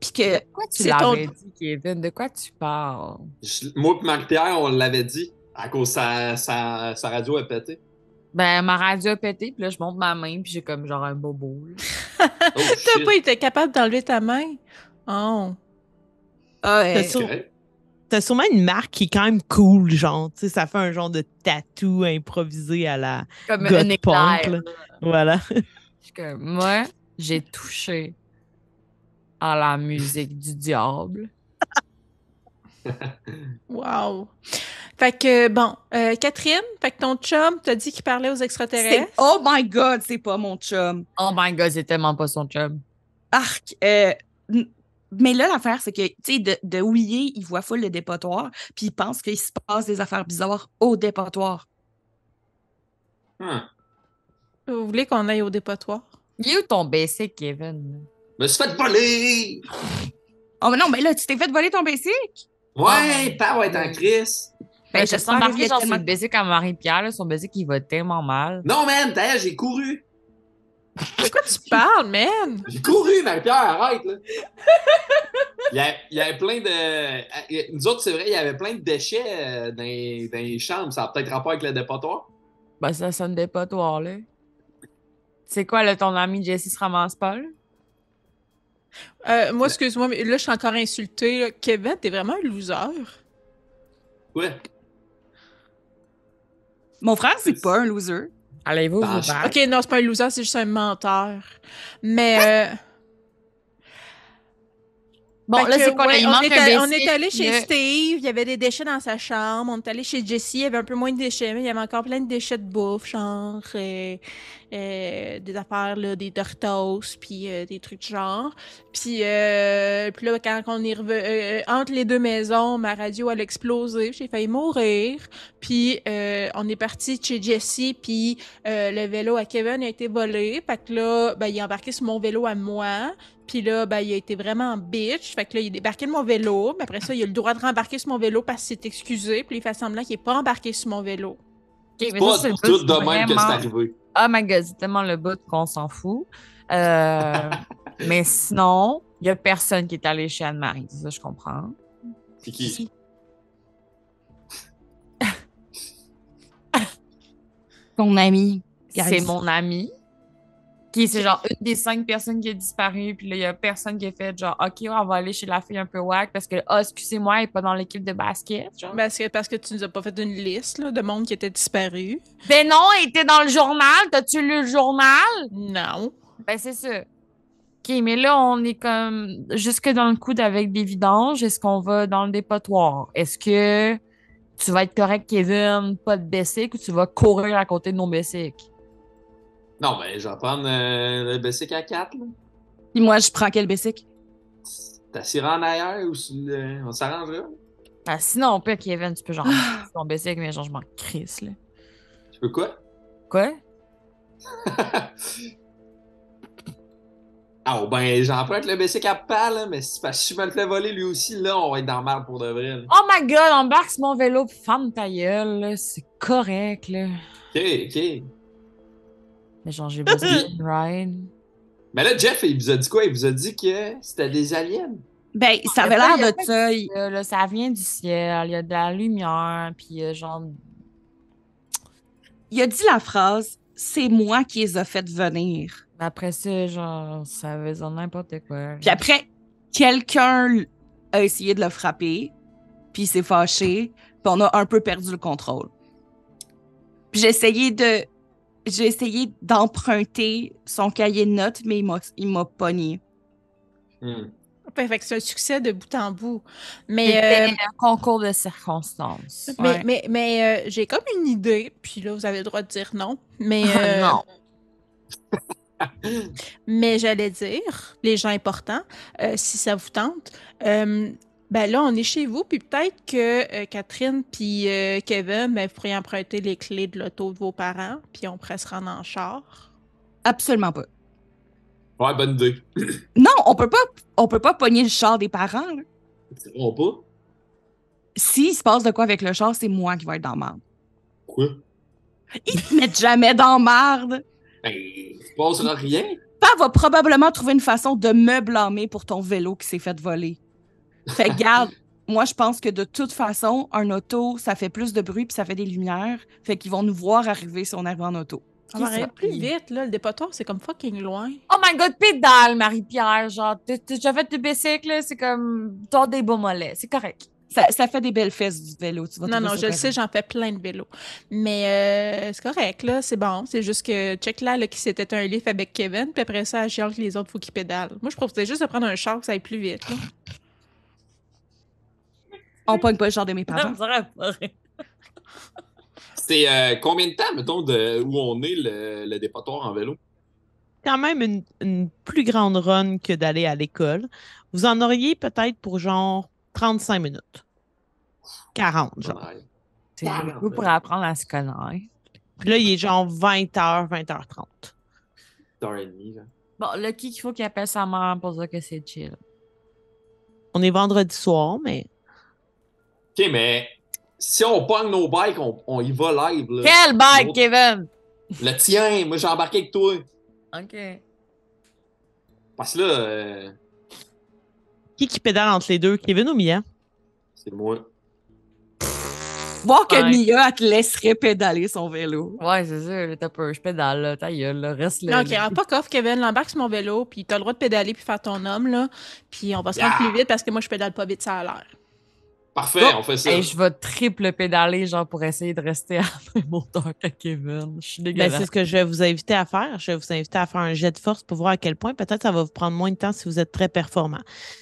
Puis que Pourquoi tu ton- l'avais dit, Kevin? De quoi tu parles? Je- moi et Marie-Pierre, on l'avait dit. À cause sa, sa, sa radio a pété. Ben, ma radio a pété, puis là, je monte ma main, puis j'ai comme genre un bobo. Oh, T'as pas été capable d'enlever ta main? Oh. Ah, T'as sur- sûrement une marque qui est quand même cool, genre. Tu sais, ça fait un genre de tatou improvisé à la. Comme God un éclair. punk, là. Voilà. Je suis comme, moi, j'ai touché à la musique du diable. Wow. Fait que, bon, euh, Catherine, fait que ton chum t'a dit qu'il parlait aux extraterrestres. oh my god, c'est pas mon chum. Oh my god, c'est tellement pas son chum. Arc. euh, mais là, l'affaire, c'est que, tu sais, de, de ouiller, il voit full le dépotoir, puis il pense qu'il se passe des affaires bizarres au dépotoir. Hum. Vous voulez qu'on aille au dépotoir? Il est où ton basic, Kevin? Je me suis fait voler! Oh, mais non, mais là, tu t'es fait voler ton basic? Ouais, pas ouais, en crise. Ben, Ben, je y a genre tellement- sur le basic à Marie-Pierre, son basic, il va tellement mal. Non, man, d'ailleurs, j'ai couru. De quoi tu parles, man? J'ai couru, Marie-Pierre, arrête, là. Il y, avait, il y avait plein de. Nous autres, c'est vrai, il y avait plein de déchets euh, dans, les, dans les chambres. Ça a peut-être rapport avec le dépotoir. Ben, ça sonne dépotoir, là. C'est quoi, là, ton ami Jessie se ramasse pas, là? Euh, moi, excuse-moi, mais là, je suis encore insultée. là. Kevin, t'es vraiment un loser. Ouais. Mon frère, c'est pas un loser. Allez-vous Ben, vous je- battre? Ok, non, c'est pas un loser, c'est juste un menteur. Mais. euh, Bon, Fait là, c'est quoi, ouais, Il on, manque est un allé, on est allé chez. Steve, il y avait des déchets dans sa chambre. On est allé chez Jessie, il y avait un peu moins de déchets, mais il y avait encore plein de déchets de bouffe, genre euh, euh, des affaires, là, des Doritos, puis euh, des trucs du genre. Puis, euh, puis là, quand on est revenu, entre les deux maisons, ma radio, elle a explosé, j'ai failli mourir. Puis, euh, on est parti chez Jessie, puis euh, le vélo à Kevin a été volé. Fait que là, ben, il a embarqué sur mon vélo à moi. Puis là, ben, il a été vraiment bitch. Fait que là, il a débarqué de mon vélo. Mais après ça, il a le droit de rembarquer sur mon vélo parce qu'il s'est excusé. Puis il fait semblant qu'il n'est pas embarqué sur mon vélo. Pas c'est tout de même que c'est arrivé. Oh my god, c'est tellement le bout qu'on s'en fout. Euh, mais sinon, il n'y a personne qui est allé chez Anne-Marie. Ça, je comprends. C'est qui? Ton ami. C'est mon ami. Qui c'est genre une des cinq personnes qui a disparu. Puis là, il y a personne qui a fait genre, OK, on va aller chez la fille un peu wack parce que, ah, excusez-moi, elle n'est pas dans l'équipe de basket. Genre. Parce que, parce que tu nous as pas fait une liste là, de monde qui était disparu. Ben non, elle était dans le journal. T'as-tu lu le journal? Non. Ben, c'est ça. OK, mais là, on est comme jusque dans le coude avec des vidanges. Est-ce qu'on va dans le dépotoir? Est-ce que tu vas être correct, Kevin, pas de basic, ou tu vas courir à côté de nos basics? Non, ben, je vais prendre euh, le Bessic à 4. Là. Puis moi, je prends quel basic? T'as tiré en arrière ou le- on s'arrangera? Ah, sinon, on peut, Kevin, tu peux genre ton basic, mais genre, je m'en crisse, là. Tu veux quoi? Quoi? Ah, ben, j'emprunte le Bessic à pas, là, mais c'est parce que si je me le fais voler lui aussi, là, on va être dans le mal pour de vrai. là. Oh my god, embarque sur mon vélo, pis ferme ta gueule, là. C'est correct, là. Ok, ok. Mais genre, j'ai besoin d'une ride. Mais là, Jeff, il vous a dit quoi? Il vous a dit que c'était des aliens. Ben, ça avait l'air de ça. il- là, ça vient du ciel, il y a de la lumière, puis euh, genre. Il a dit la phrase c'est moi qui les a fait venir. Après ça, genre, ça veut dire n'importe quoi. Puis après, quelqu'un a essayé de le frapper, puis il s'est fâché, puis on a un peu perdu le contrôle. Puis j'ai essayé de. J'ai essayé d'emprunter son cahier de notes, mais il m'a, il m'a pogné. Fait, que c'est un succès de bout en bout. Mais, euh, un concours de circonstances. mais, Ouais. mais, mais, euh, j'ai comme une idée. Puis là, vous avez le droit de dire non. Mais, Ah, euh, non. mais j'allais dire, les gens importants, euh, si ça vous tente, euh, ben là, on est chez vous, puis peut-être que euh, Catherine puis euh, Kevin, ben, vous pourriez emprunter les clés de l'auto de vos parents, puis on pourrait se rendre en char. Absolument pas. Ouais, bonne idée. Non, on peut pas, on peut pas pogner le char des parents. là. C'est vraiment pas. S'il se passe de quoi avec le char, c'est moi qui vais être dans marde. Quoi? Ils te mettent jamais dans marde. Ben, il se passera rien. Papa va probablement trouver une façon de me blâmer pour ton vélo qui s'est fait voler. Fait que, garde, moi, je pense que de toute façon, un auto, ça fait plus de bruit puis ça fait des lumières. Fait qu'ils vont nous voir arriver si on arrive en auto. On va aller plus vite, là. Le dépotoir, c'est comme fucking loin. Oh my god, pédale, Marie-Pierre. Genre, t'as fait du bicycle, là, c'est comme. T'as des beaux mollets. C'est correct. Ça, ça fait des belles fesses du vélo. Tu vas Non, non, je le sais, j'en fais plein de vélos. Mais euh, c'est correct, là, c'est bon. C'est juste que check là, là qui s'était un livre avec Kevin, puis après ça, je que les autres, faut qu'ils pédalent. Moi, je proposais juste de prendre un char que ça aille plus vite. là. On pogne pas le genre de mes parents. C'est euh, combien de temps, mettons, de où on est le, le dépotoir en vélo? Quand même une, une plus grande run que d'aller à l'école. Vous en auriez peut-être pour genre 35 minutes. 40, genre. Ouais. C'est beaucoup pour apprendre à se connaître. Puis là, il est genre 20h, 20h30. Une heure et demie, là. Bon, là, qui qu'il faut qu'il appelle sa mère pour dire que c'est chill? On est vendredi soir, mais OK, mais si on pogne nos bikes, on, on y va live. Là. Quel bike, L'autre- Kevin? Le tien, moi j'ai embarqué avec toi. OK. Parce que là, euh, qui qui pédale entre les deux? Kevin ou Mia? c'est moi. Voir que Ouais. Mia, elle te laisserait pédaler son vélo. Ouais, c'est sûr, t'as peur, je pédale, là, ta gueule, le reste, Non, là. ok, rends pas coffre, Kevin. L'embarque sur mon vélo, puis t'as le droit de pédaler puis faire ton homme, là. Puis on va se rendre plus vite parce que moi, je pédale pas vite, ça a l'air. Parfait, on fait ça. Hey, je vais triple pédaler, genre, pour essayer de rester à la même hauteur que Kevin. Je suis Ben, c'est ce que je vais vous inviter à faire. Je vais vous inviter à faire un jet de force pour voir à quel point. Peut-être ça va vous prendre moins de temps si vous êtes très performant.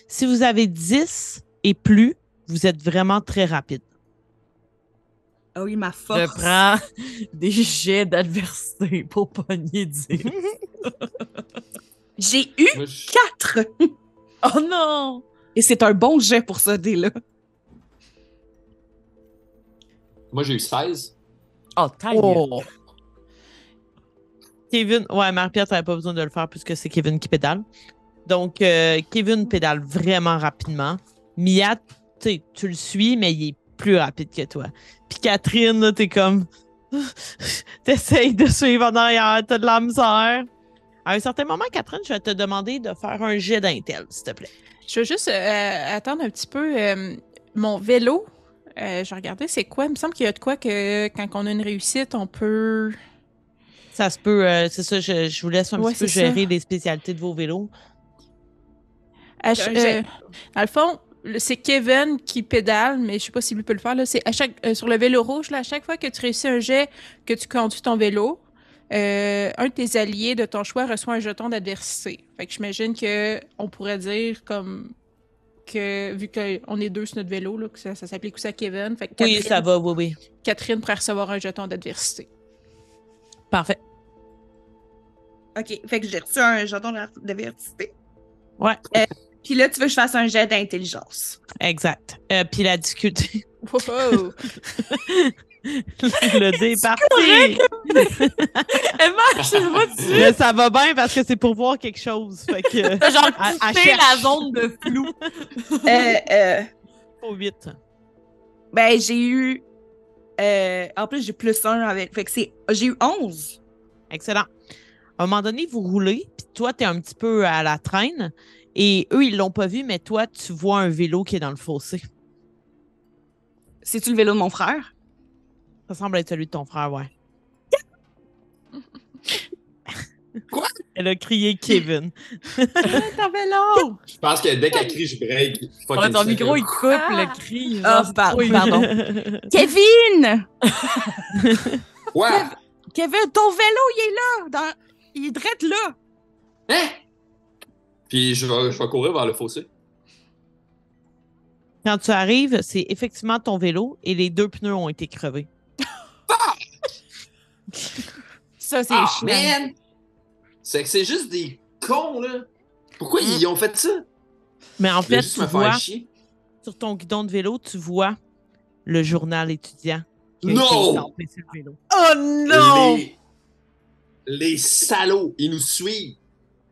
Si vous avez 10 et plus, vous êtes vraiment très rapide. Ah oui, ma force. Je prends des jets d'adversité pour pogner 10. J'ai eu Moi, je- 4. oh non! Et c'est un bon jet pour ça, dé-là. Moi, j'ai eu 16. Oh, ta gueule. Oh. Kevin, ouais, Marie-Pierre, t'avais pas besoin de le faire puisque c'est Kevin qui pédale. Donc, euh, Kevin pédale vraiment rapidement. Mia, tu le suis, mais il est plus rapide que toi. Puis Catherine, là, t'es comme. T'essayes de suivre en arrière, t'as de la misère. À un certain moment, Catherine, je vais te demander de faire un jet d'intel, s'il te plaît. Je veux juste euh, attendre un petit peu. euh, mon vélo, euh, je regardais, c'est quoi? Il me semble qu'il y a de quoi que quand on a une réussite, on peut. Ça se peut, euh, c'est ça, je, je vous laisse un Ouais, petit peu ça. gérer les spécialités de vos vélos. À euh, dans le fond, c'est Kevin qui pédale, mais je sais pas si lui peut le faire. Là. C'est à chaque, euh, sur le vélo rouge, là, à chaque fois que tu réussis un jet, que tu conduis ton vélo, euh, un de tes alliés de ton choix reçoit un jeton d'adversité. Fait que j'imagine que on pourrait dire comme que vu qu'on est deux sur notre vélo, là, que ça, ça s'applique aussi à Kevin. Fait que Oui, Catherine, ça va, oui, oui. Catherine pourrait recevoir un jeton d'adversité. Parfait. OK, fait que j'ai reçu un jeton d'avertissement. Ouais. Puis là, tu veux que je fasse un jet d'intelligence. Exact. Euh, puis la difficulté. Wow! le dé est parti. Emma, je. Mais ça va bien parce que c'est pour voir quelque chose. Fait que. Genre À- la zone de flou. euh, euh, ben, j'ai eu. euh, en plus, j'ai plus un avec. Fait que c'est. J'ai eu 11. Excellent. À un moment donné, vous roulez, puis toi, tu es un petit peu à la traîne. Et eux, ils l'ont pas vu, mais toi, tu vois un vélo qui est dans le fossé. C'est-tu le vélo de mon frère? Ça semble être celui de ton frère, ouais. Quoi? Elle a crié Kevin. Ton vélo! Je pense que dès qu'elle crie, je break. Fucking Ouais, ton second. micro, il coupe Ah! le cri. Ah, c'est trop pardon. évident. Kevin! Ouais! Kevin, ton vélo, il est là! Dans... Il est drette là! Hein? Puis je vais, je vais courir vers le fossé. Quand tu arrives, c'est effectivement ton vélo et les deux pneus ont été crevés. Ça, c'est Ah, chiant. man! C'est que c'est juste des cons, là. Pourquoi ils ont fait ça? Mais en fait, tu vois, chier. sur ton guidon de vélo, tu vois le journal étudiant. Non! été estampé sur le vélo. Oh non! Les... les salauds, ils nous suivent.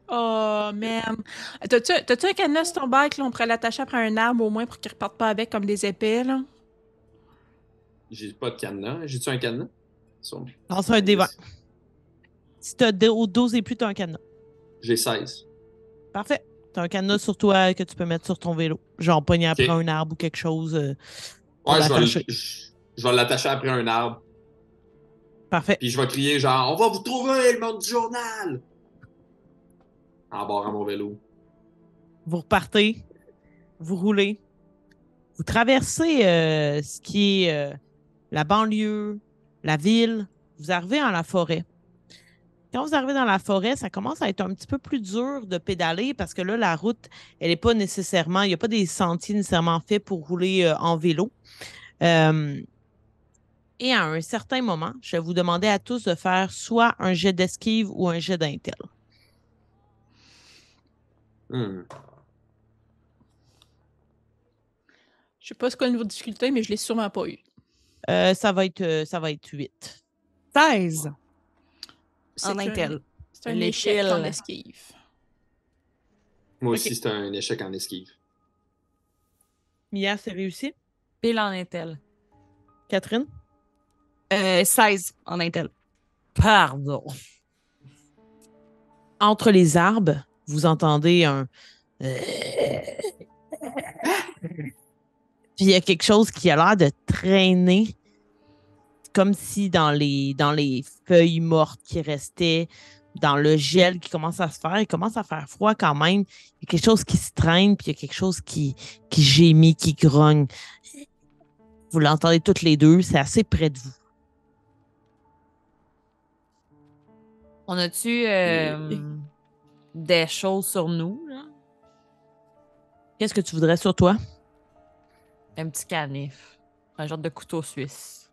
Oh, man. T'as-tu t'as-tu un cadenas sur ton bike, là? On pourrait l'attacher après un arbre au moins pour qu'il reparte pas avec comme des épées, là? J'ai pas de cadenas. J'ai-tu un cadenas? Son- Lance un dé vingt. Si tu as 12 et plus, tu as un cadenas. J'ai 16. Parfait. T'as un cadenas sur toi que tu peux mettre sur ton vélo. Genre pogner après Ok. un arbre ou quelque chose. euh, Ouais, je vais, l'attacher. le- je, je vais l'attacher après un arbre. Parfait. Puis je vais crier genre On va vous trouver le monde du journal! En barrant mon vélo. Vous repartez, vous roulez, vous traversez euh, ce qui est euh, la banlieue, la ville, vous arrivez dans la forêt. Quand vous arrivez dans la forêt, ça commence à être un petit peu plus dur de pédaler parce que là, la route, elle n'est pas nécessairement, il n'y a pas des sentiers nécessairement faits pour rouler euh, en vélo. Euh, et à un certain moment, je vais vous demander à tous de faire soit un jet d'esquive ou un jet d'intel. Hmm. Je sais pas ce qu'est le niveau de difficulté, mais je l'ai sûrement pas eu. Euh, ça, va être, euh, ça va être 8. 16 C'est en un- Intel. C'est un échec en esquive. Moi aussi, c'est un échec en esquive. Mia, c'est réussi? Pile en Intel. Catherine? Euh, 16 en Intel. Pardon. Entre les arbres, vous entendez un. Puis il y a quelque chose qui a l'air de traîner, comme si dans les, dans les feuilles mortes qui restaient, dans le gel qui commence à se faire, il commence à faire froid quand même. Il y a quelque chose qui se traîne, puis il y a quelque chose qui, qui gémit, qui grogne. Vous l'entendez toutes les deux, c'est assez près de vous. On a-tu euh, des choses sur nous, là? Qu'est-ce que tu voudrais sur toi? Un petit canif. Un genre de couteau suisse.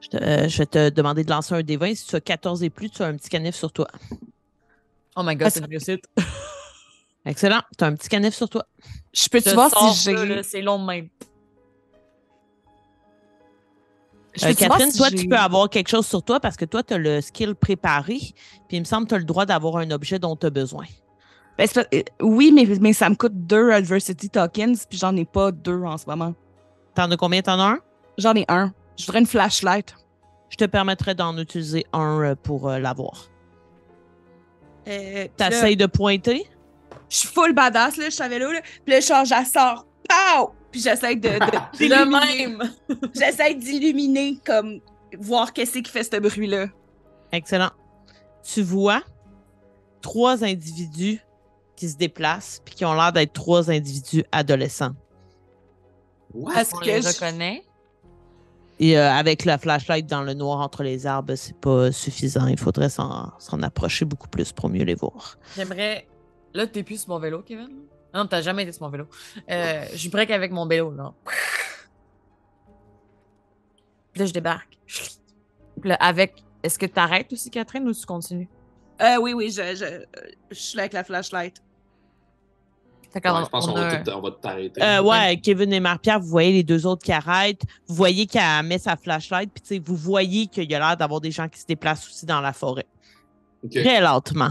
Je, te- euh, je vais te demander de lancer un D20. Si tu as 14 et plus, tu as un petit canif sur toi. Oh my god, c'est une réussite. Excellent. Tu as un petit canif sur toi. Je peux-tu voir si j'ai. C'est long de même. Je Euh, Catherine, si toi, tu peux avoir quelque chose sur toi parce que toi, tu as le skill préparé. Puis il me semble que tu as le droit d'avoir un objet dont tu as besoin. Ben, euh, Oui, mais, mais ça me coûte deux Adversity Tokens, puis j'en ai pas deux en ce moment. T'en as combien? T'en as un? J'en ai un. Je voudrais une flashlight. Je te permettrai d'en utiliser un euh, pour euh, l'avoir. Euh, T'essayes de pointer? je suis full badass, là, je savais là, là. Puis là, genre, je la sors. Pow! Puis j'essaie de, de- d'illuminer. même. J'essaie d'illuminer, comme, voir qu'est-ce qui fait ce bruit-là. Excellent. Tu vois trois individus qui se déplacent puis qui ont l'air d'être trois individus adolescents. What? Est-ce que les je- reconnaît. Et euh, avec la flashlight dans le noir entre les arbres, c'est pas suffisant. Il faudrait s'en s'en approcher beaucoup plus pour mieux les voir. J'aimerais. Là, t'es plus sur mon vélo, Kevin? Non, t'as jamais été sur mon vélo. Euh, je break avec mon vélo, là. Puis là, je débarque. Puis là, avec. Est-ce que t'arrêtes aussi, Catherine, ou tu continues? Euh, oui, oui, je, je, je suis là avec la flashlight. Ouais, on- je pense on qu'on va, va tout arrêter. Euh, ouais, Kevin et Marie-Pierre, vous voyez les deux autres qui arrêtent. Vous voyez qu'elle met sa flashlight. Puis, tu sais, vous voyez qu'il y a l'air d'avoir des gens qui se déplacent aussi dans la forêt. Très lentement.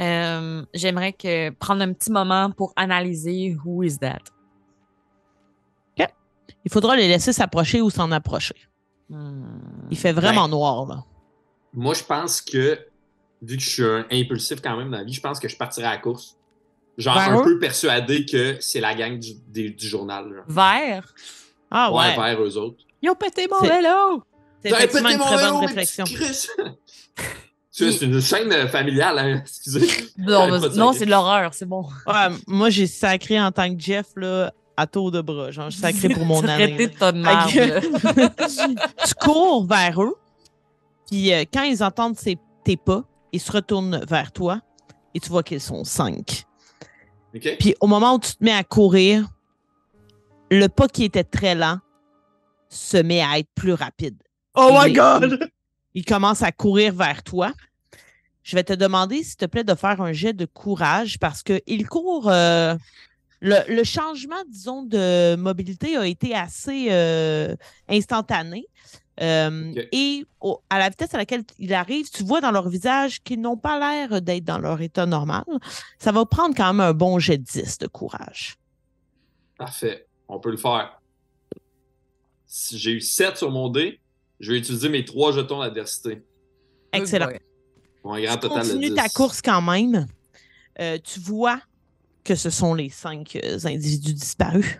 Euh, J'aimerais que prendre un petit moment pour analyser who is that. Il faudra les laisser s'approcher ou s'en approcher. Hmm. Il fait vraiment Ben. noir, là. Moi, je pense que, vu que je suis un impulsif quand même dans la vie, je pense que je partirai à la course. Genre, Vers un eux? peu persuadé que c'est la gang du, des- du journal. là. Vert. Ah ouais. ouais, vers eux autres. Ils ont pété mon C'est- vélo! C'est T'as effectivement pété une mon très vélo, bonne réflexion. C'est une chaîne euh, familiale, hein, excusez. Non, non c'est de l'horreur, c'est bon. Ouais, moi, j'ai sacré en tant que Jeff, là, à tour de bras. Genre, j'ai sacré pour mon année. De là. tu cours vers eux, puis euh, quand ils entendent tes pas, ils se retournent vers toi et tu vois qu'ils sont cinq. Puis au moment où tu te mets à courir, le pas qui était très lent se met à être plus rapide. Oh my my god! Il commence à courir vers toi. Je vais te demander, s'il te plaît, de faire un jet de courage parce qu'il court. euh, le, le changement, disons, de mobilité a été assez euh, instantané. Euh. Et au- à la vitesse à laquelle il arrive, tu vois dans leur visage qu'ils n'ont pas l'air d'être dans leur état normal. Ça va prendre quand même un bon jet de 10 de courage. Parfait. On peut le faire. Si j'ai eu 7 sur mon dé, je vais utiliser mes 3 jetons d'adversité. Excellent. Grand tu total de continues 10. ta course quand même. Euh, tu vois que ce sont les cinq euh, individus disparus.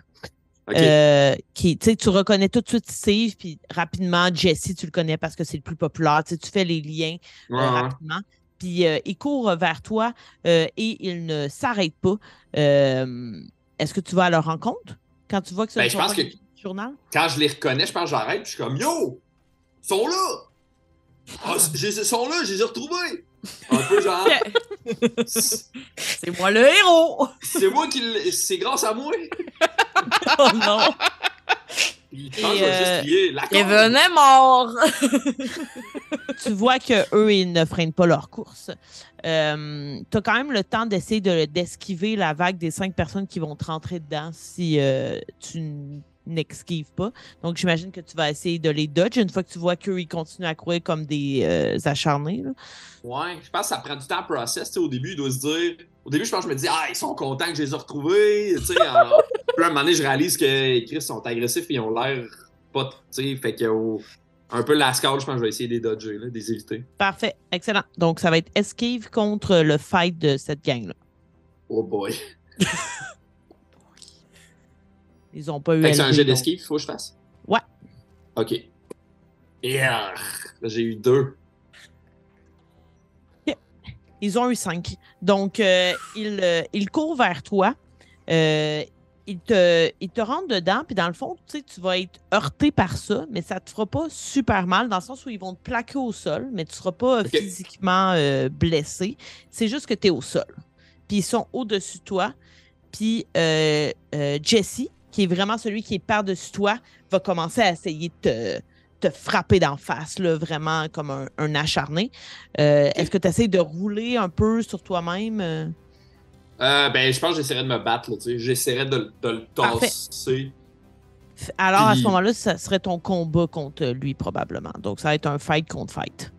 Ok. Euh, qui, tu sais, tu reconnais tout de suite Steve, puis rapidement, Jesse, tu le connais parce que c'est le plus populaire. Tu fais les liens euh, Ouais, rapidement. Puis euh, il court vers toi euh, et il ne s'arrête pas. Euh, Est-ce que tu vas à leur rencontre? Quand tu vois que ce Ben, je pense que- journal? Quand je les reconnais, je pense que j'arrête, puis je suis comme Yo! Ils sont là! Ah, ils sont là, je les ai retrouvés! Un peu genre. c'est C'est moi le héros! c'est moi qui. C'est grâce à moi! Oh non! Je pense euh, juste est mort! tu vois que eux ils ne freinent pas leur course. tu as quand même le temps d'essayer de- d'esquiver la vague des cinq personnes qui vont te rentrer dedans si euh, tu n'esquives pas. Donc, j'imagine que tu vas essayer de les dodge une fois que tu vois qu'eux, ils continuent à courir comme des euh, acharnés. là. Ouais, je pense que ça prend du temps à process. au début, il doit se dire. Au début, je pense que je me dis, ah, ils sont contents que je les ai retrouvés. Tu sais, en- Puis à un moment donné, je réalise que les Chris sont agressifs et ils ont l'air pas. Tu sais, fait que un peu la scout, je pense que je vais essayer de les dodger, là, de les éviter. Parfait, excellent. Donc, ça va être esquive contre le fight de cette gang-là. Oh boy. Ils ont pas eu Fait que c'est un jet d'esquive, il faut que je fasse? Ouais. Ok. Yeah. J'ai eu deux. Ils ont eu cinq. Donc, euh, ils, euh, ils courent vers toi. Euh, ils, te, ils te rentrent dedans. Puis, dans le fond, tu sais, tu vas être heurté par ça, mais ça te fera pas super mal, dans le sens où ils vont te plaquer au sol, mais tu seras pas physiquement blessé. C'est juste que tu es au sol. Puis, ils sont au-dessus de toi. Puis, Jesse, qui est vraiment celui qui est par-dessus toi, va commencer à essayer de te, te frapper d'en face, là, vraiment comme un, un acharné. Euh, Est-ce que tu essaies de rouler un peu sur toi-même? euh? Euh, ben, je pense que j'essaierai de me battre. J'essaierai de, de le tasser. Alors, à ce moment-là, ça serait ton combat contre lui, probablement. Donc, ça va être un fight contre fight.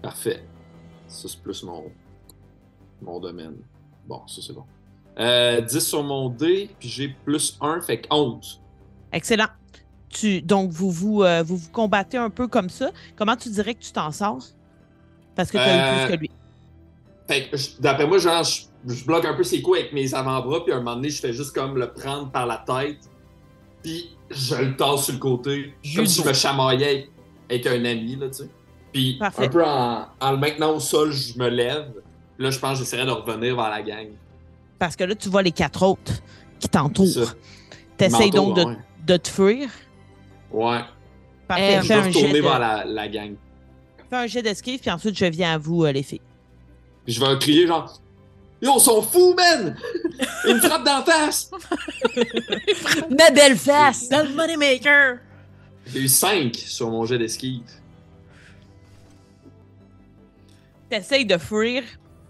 Parfait. Ça, c'est plus mon, mon domaine. Bon, ça, c'est bon. Euh, 10 sur mon dé, puis j'ai plus 1, fait que 11. Excellent. Tu, donc, vous vous, euh, vous vous combattez un peu comme ça. Comment tu dirais que tu t'en sors? Parce que tu as eu Euh, plus que lui. Fait que, d'après moi, genre, je, je bloque un peu ses coups avec mes avant-bras, puis à un moment donné, je fais juste comme le prendre par la tête, puis je le tasse sur le côté, comme si je me chamaillais avec, avec un ami, là, tu sais. Puis Parfait. un peu en, en le maintenant au sol, je me lève. Là, je pense que j'essaierai de revenir vers la gang. Parce que là, tu vois les quatre autres qui t'entourent. ça. Tu essaies M'entoure, donc de, ouais. de te fuir? Ouais. Parfait. Euh, Je fais, vais un jet retourner de- vers la, la gang. fais un jet d'esquive, puis ensuite, je viens à vous, euh, les filles. Puis je vais crier genre Yo, ils sont fous, man! Ils me frappent d'en face! Ma belle face! Dans le Moneymaker! J'ai eu 5 sur mon jet d'esquive. tu essayes de fuir,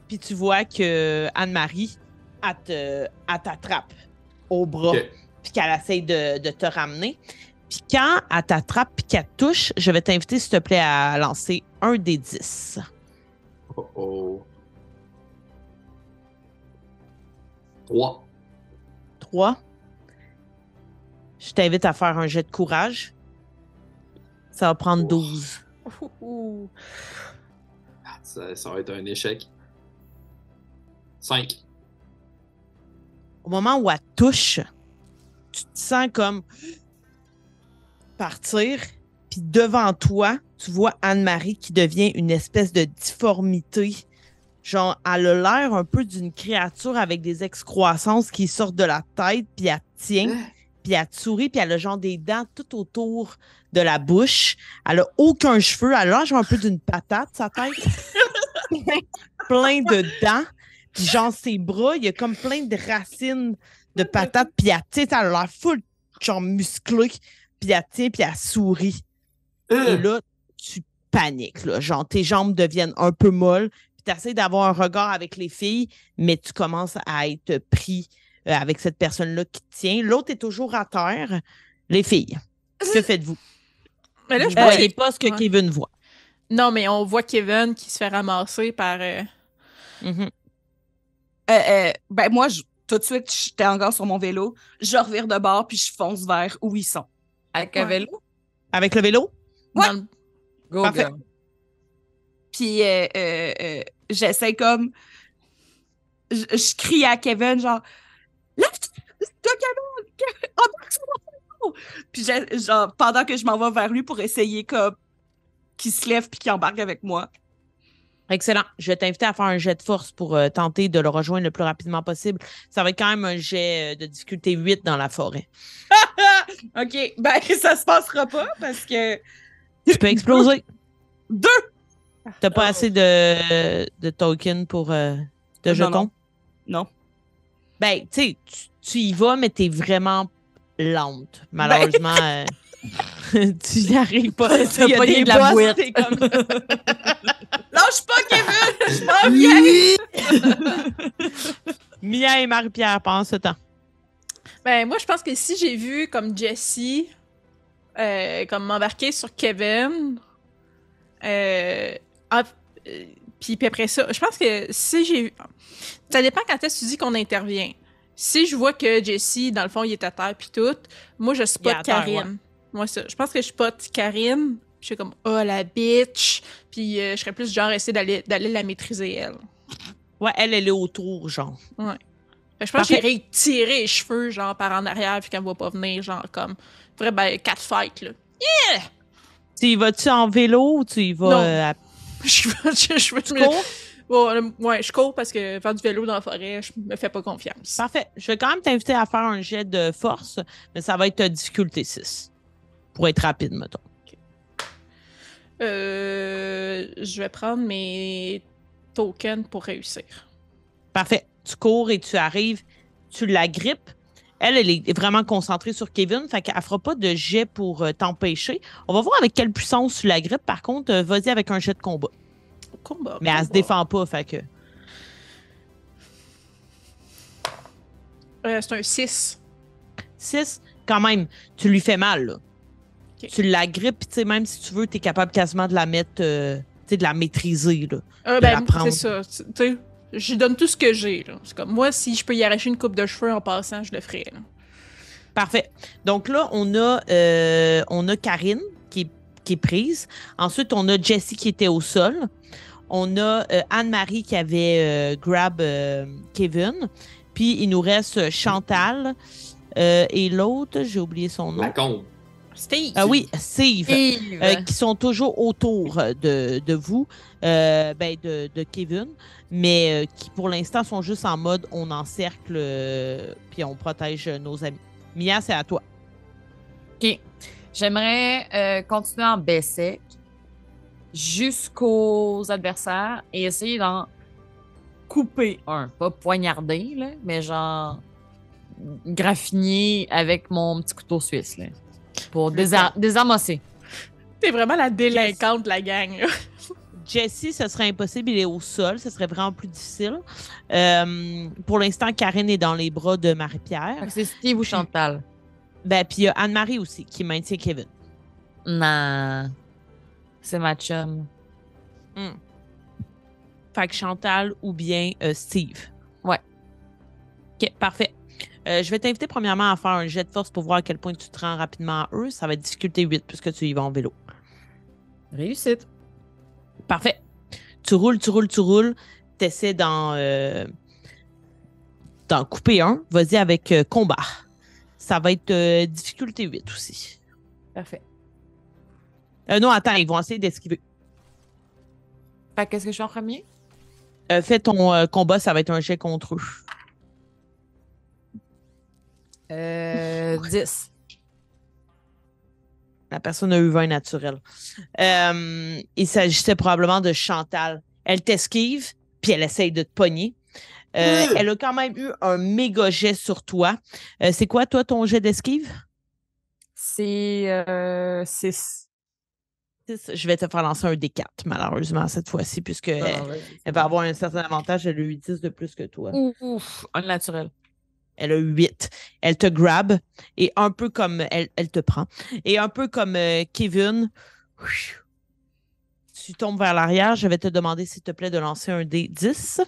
puis tu vois que Anne-Marie, elle t'attrape au bras, puis qu'elle essaye de, de te ramener. Puis quand elle t'attrape, puis qu'elle touche, je vais t'inviter, s'il te plaît, à lancer un des 10. Oh oh. 3. 3. Je t'invite à faire un jet de courage. Ça va prendre Oh. 12. Ouh. Ça, ça va être un échec. 5. Au moment où elle touche, tu te sens comme partir, puis devant toi, tu vois Anne-Marie qui devient une espèce de difformité. Genre, elle a l'air un peu d'une créature avec des excroissances qui sortent de la tête, puis elle tient, puis elle sourit, puis elle a genre des dents tout autour de la bouche. Elle a aucun cheveu, elle a l'air genre un peu d'une patate, sa tête. plein de dents. Puis genre, ses bras, il y a comme plein de racines de patates. Puis elle, elle a l'air full, genre musclée. Puis elle tient, puis elle sourit. Et là, tu paniques, là. Genre, tes jambes deviennent un peu molles. Puis tu essaies d'avoir un regard avec les filles, mais tu commences à être pris euh, avec cette personne-là qui te tient. L'autre est toujours à terre. Les filles, que faites-vous? Mais là, je pense voyez pas ce que Ouais. Kevin voit. Non, mais on voit Kevin qui se fait ramasser par. euh, Mhm. Euh, euh, ben moi, je- tout de suite, j'étais encore sur mon vélo. Je revire de bord puis je fonce vers où ils sont. Avec un vélo? Avec le vélo? Ouais. dans le- Go, Parfait. girl. Puis euh, euh, euh, j'essaie comme je, je crie à Kevin, genre, lève-toi, Kevin! Kevin, embarque sur mon vélo! Puis, genre, pendant que je m'en vais vers lui pour essayer comme qu'il se lève puis qu'il embarque avec moi. Excellent. Je vais t'inviter à faire un jet de force pour euh, tenter de le rejoindre le plus rapidement possible. Ça va être quand même un jet euh, de difficulté 8 dans la forêt. OK, ben, ça se passera pas parce que. Tu peux exploser. Deux! T'as pas assez de, de tokens pour euh, de Non, jetons? non. Non. Ben, tu sais, tu- y vas, mais t'es vraiment lente. Malheureusement, euh, tu y arrives pas. T'as y a des de la boss, bouette. t'es comme- Lâche pas, Mia et Marie-Pierre pendant ce temps. Ben, moi, je pense que si j'ai vu comme Jessie, euh, comme m'embarquer sur Kevin, euh, ah, euh, puis après ça, je pense que si j'ai. Ça dépend quand est-ce que tu dis qu'on intervient. Si je vois que Jessie, dans le fond, il est à terre puis tout, moi, je spot Karine. Moi, ça. Je pense que je spot Karine, je suis comme, oh, la bitch, puis euh, je serais plus genre essayer d'aller d'aller la maîtriser, elle. Ouais, elle, elle est autour, genre. Fait que je pense Parfait. que j'irais tirer les cheveux, genre, par en arrière, puis qu'elle va pas venir, genre, comme. Vrai, ben, quatre fights, là. Tu y vas-tu en vélo ou tu y vas Non. euh, à Je veux, je, je veux tu me- cours? Bon, ouais, je cours parce que faire du vélo dans la forêt, je me fais pas confiance. Parfait. Je vais quand même t'inviter à faire un jet de force, mais ça va être difficulté 6. Pour être rapide, mettons. Euh, je vais prendre mes tokens pour réussir. Parfait. Tu cours et tu arrives, tu la grippes. Elle, elle est vraiment concentrée sur Kevin, fait qu'elle fera pas de jet pour euh, t'empêcher. On va voir avec quelle puissance tu la grippes. Par contre, euh, vas-y avec un jet de combat. Combat. Mais elle se combat. défend pas, fait que. C'est un 6. 6, quand même, tu lui fais mal, là. Tu la grippes, puis tu sais, même si tu veux, tu es capable quasiment de la mettre, euh, tu sais, de la maîtriser, là. Euh, De la ben, prendre. c'est ça. Tu sais, je donne tout ce que j'ai, là. C'est comme, moi, si je peux y arracher une coupe de cheveux en passant, je le ferai, là. Parfait. Donc là, on a, euh, on a Karine qui est, qui est prise. Ensuite, on a Jessie qui était au sol. On a euh, Anne-Marie qui avait euh, grab euh, Kevin. Puis il nous reste Chantal. euh, et l'autre, j'ai oublié son nom. La combe. Steve! Ah oui, Steve. euh, qui sont toujours autour de, de vous, euh, ben de, de Kevin, mais euh, qui pour l'instant sont juste en mode on encercle euh, puis on protège euh, nos amis. Mia, c'est à toi. OK. J'aimerais euh, continuer en baisser jusqu'aux adversaires et essayer d'en couper un. Pas poignarder, là, mais genre graffiner avec mon petit couteau suisse. Là, pour désa- désamosser. T'es vraiment la délinquante de la gang, là. Jesse, ce serait impossible, il est au sol, ce serait vraiment plus difficile. Euh, pour l'instant, Karine est dans les bras de Marie-Pierre. C'est Steve ou Chantal? Ben, puis il y a Anne-Marie aussi qui maintient Kevin. Non. C'est ma chum. Fait que Chantal ou bien euh, Steve. Ouais. OK, parfait. Euh, je vais t'inviter premièrement à faire un jet de force pour voir à quel point tu te rends rapidement à eux. Ça va être difficulté 8 puisque tu y vas en vélo. Réussite. Parfait. Tu roules, tu roules, tu roules. Tu essaies d'en, euh, d'en couper un. Vas-y avec euh, combat. Ça va être difficulté 8 aussi. Parfait. Non, attends, ils vont essayer d'esquiver. Fait qu'est-ce que je fais en premier? Euh, fais ton combat, ça va être un jet contre eux. Euh, 10. La personne a eu 20 naturel. Euh, il s'agissait probablement de Chantal. Elle t'esquive, puis elle essaye de te pogner. Euh, Mmh. Elle a quand même eu un méga jet sur toi. Euh, c'est quoi, toi, ton jet d'esquive? C'est 6. Six. Je vais te faire lancer un D4, malheureusement, cette fois-ci, puisque Ah, elle, elle va avoir un certain avantage. Elle a eu 10 de plus que toi. Ouf, un naturel. Elle a 8. Elle te grab et un peu comme elle, elle te prend. Et un peu comme euh, Kevin, tu tombes vers l'arrière. Je vais te demander, s'il te plaît, de lancer un D10.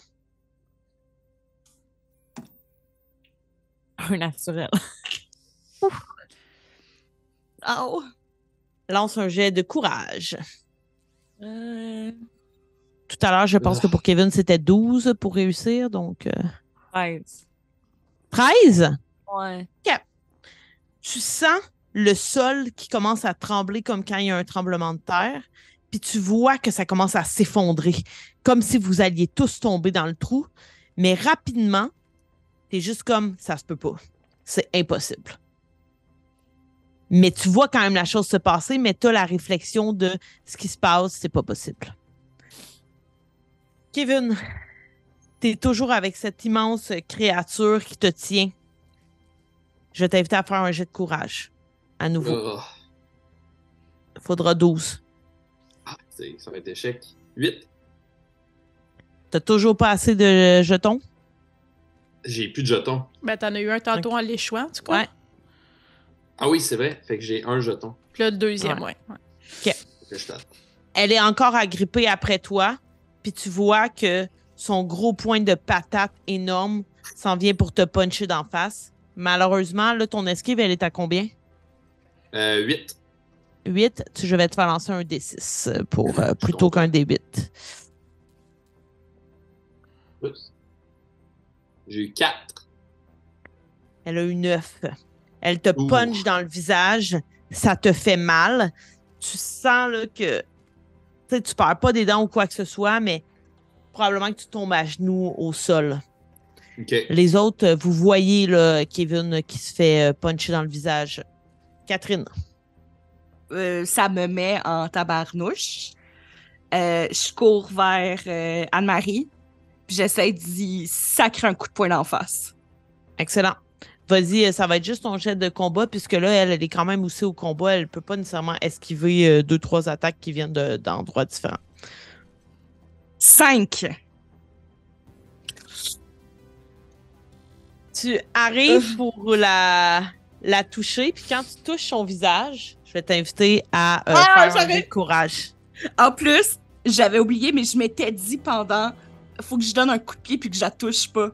Un naturel. Oh! Lance un jet de courage. Euh, Tout à l'heure, je pense que pour Kevin, c'était 12 pour réussir. Donc, euh, 13. 13. Ouais. Tu sens le sol qui commence à trembler comme quand il y a un tremblement de terre. Puis tu vois que ça commence à s'effondrer, comme si vous alliez tous tomber dans le trou. Mais rapidement, t'es juste comme ça se peut pas. C'est impossible. Mais tu vois quand même la chose se passer, mais tu as la réflexion de ce qui se passe, c'est pas possible. Kevin, tu es toujours avec cette immense créature qui te tient. Je vais t'inviter à faire un jet de courage. À nouveau. Oh. Il faudra 12. Ah, c'est- ça va être échec. 8. T'as toujours pas assez de jetons? J'ai plus de jetons. Ben, t'en as eu un tantôt en l'échouant, tu crois? Ouais. Ah oui, c'est vrai. Fait que j'ai un jeton. Puis là, le deuxième, ouais. je t'attends. Elle est encore agrippée après toi, puis tu vois que son gros point de patate énorme s'en vient pour te puncher d'en face. Malheureusement, là, ton esquive, elle est à combien? Euh, 8. 8. Tu- Je vais te faire lancer un D6 pour, euh, plutôt qu'un D8. Plus. J'ai eu 4. Elle a eu 9. Elle te Ouh. punch dans le visage. Ça te fait mal. Tu sens là, que tu tu perds pas des dents ou quoi que ce soit, mais probablement que tu tombes à genoux au sol. Les autres, euh, vous voyez là, Kevin qui se fait euh, puncher dans le visage. Catherine. Euh, ça me met en tabarnouche. Euh, je cours vers euh, Anne-Marie, j'essaie d'y sacrer un coup de poing d'en face. Excellent. Vas-y, ça va être juste ton jet de combat, puisque là, elle, elle est quand même aussi au combat. Elle peut pas nécessairement esquiver euh, deux, trois attaques qui viennent de- d'endroits différents. Cinq. Tu arrives pour la, la toucher, puis quand tu touches son visage, je vais t'inviter à euh, Ah, faire un courage. En plus, j'avais oublié, mais je m'étais dit pendant faut que je donne un coup de pied puis que je la touche pas.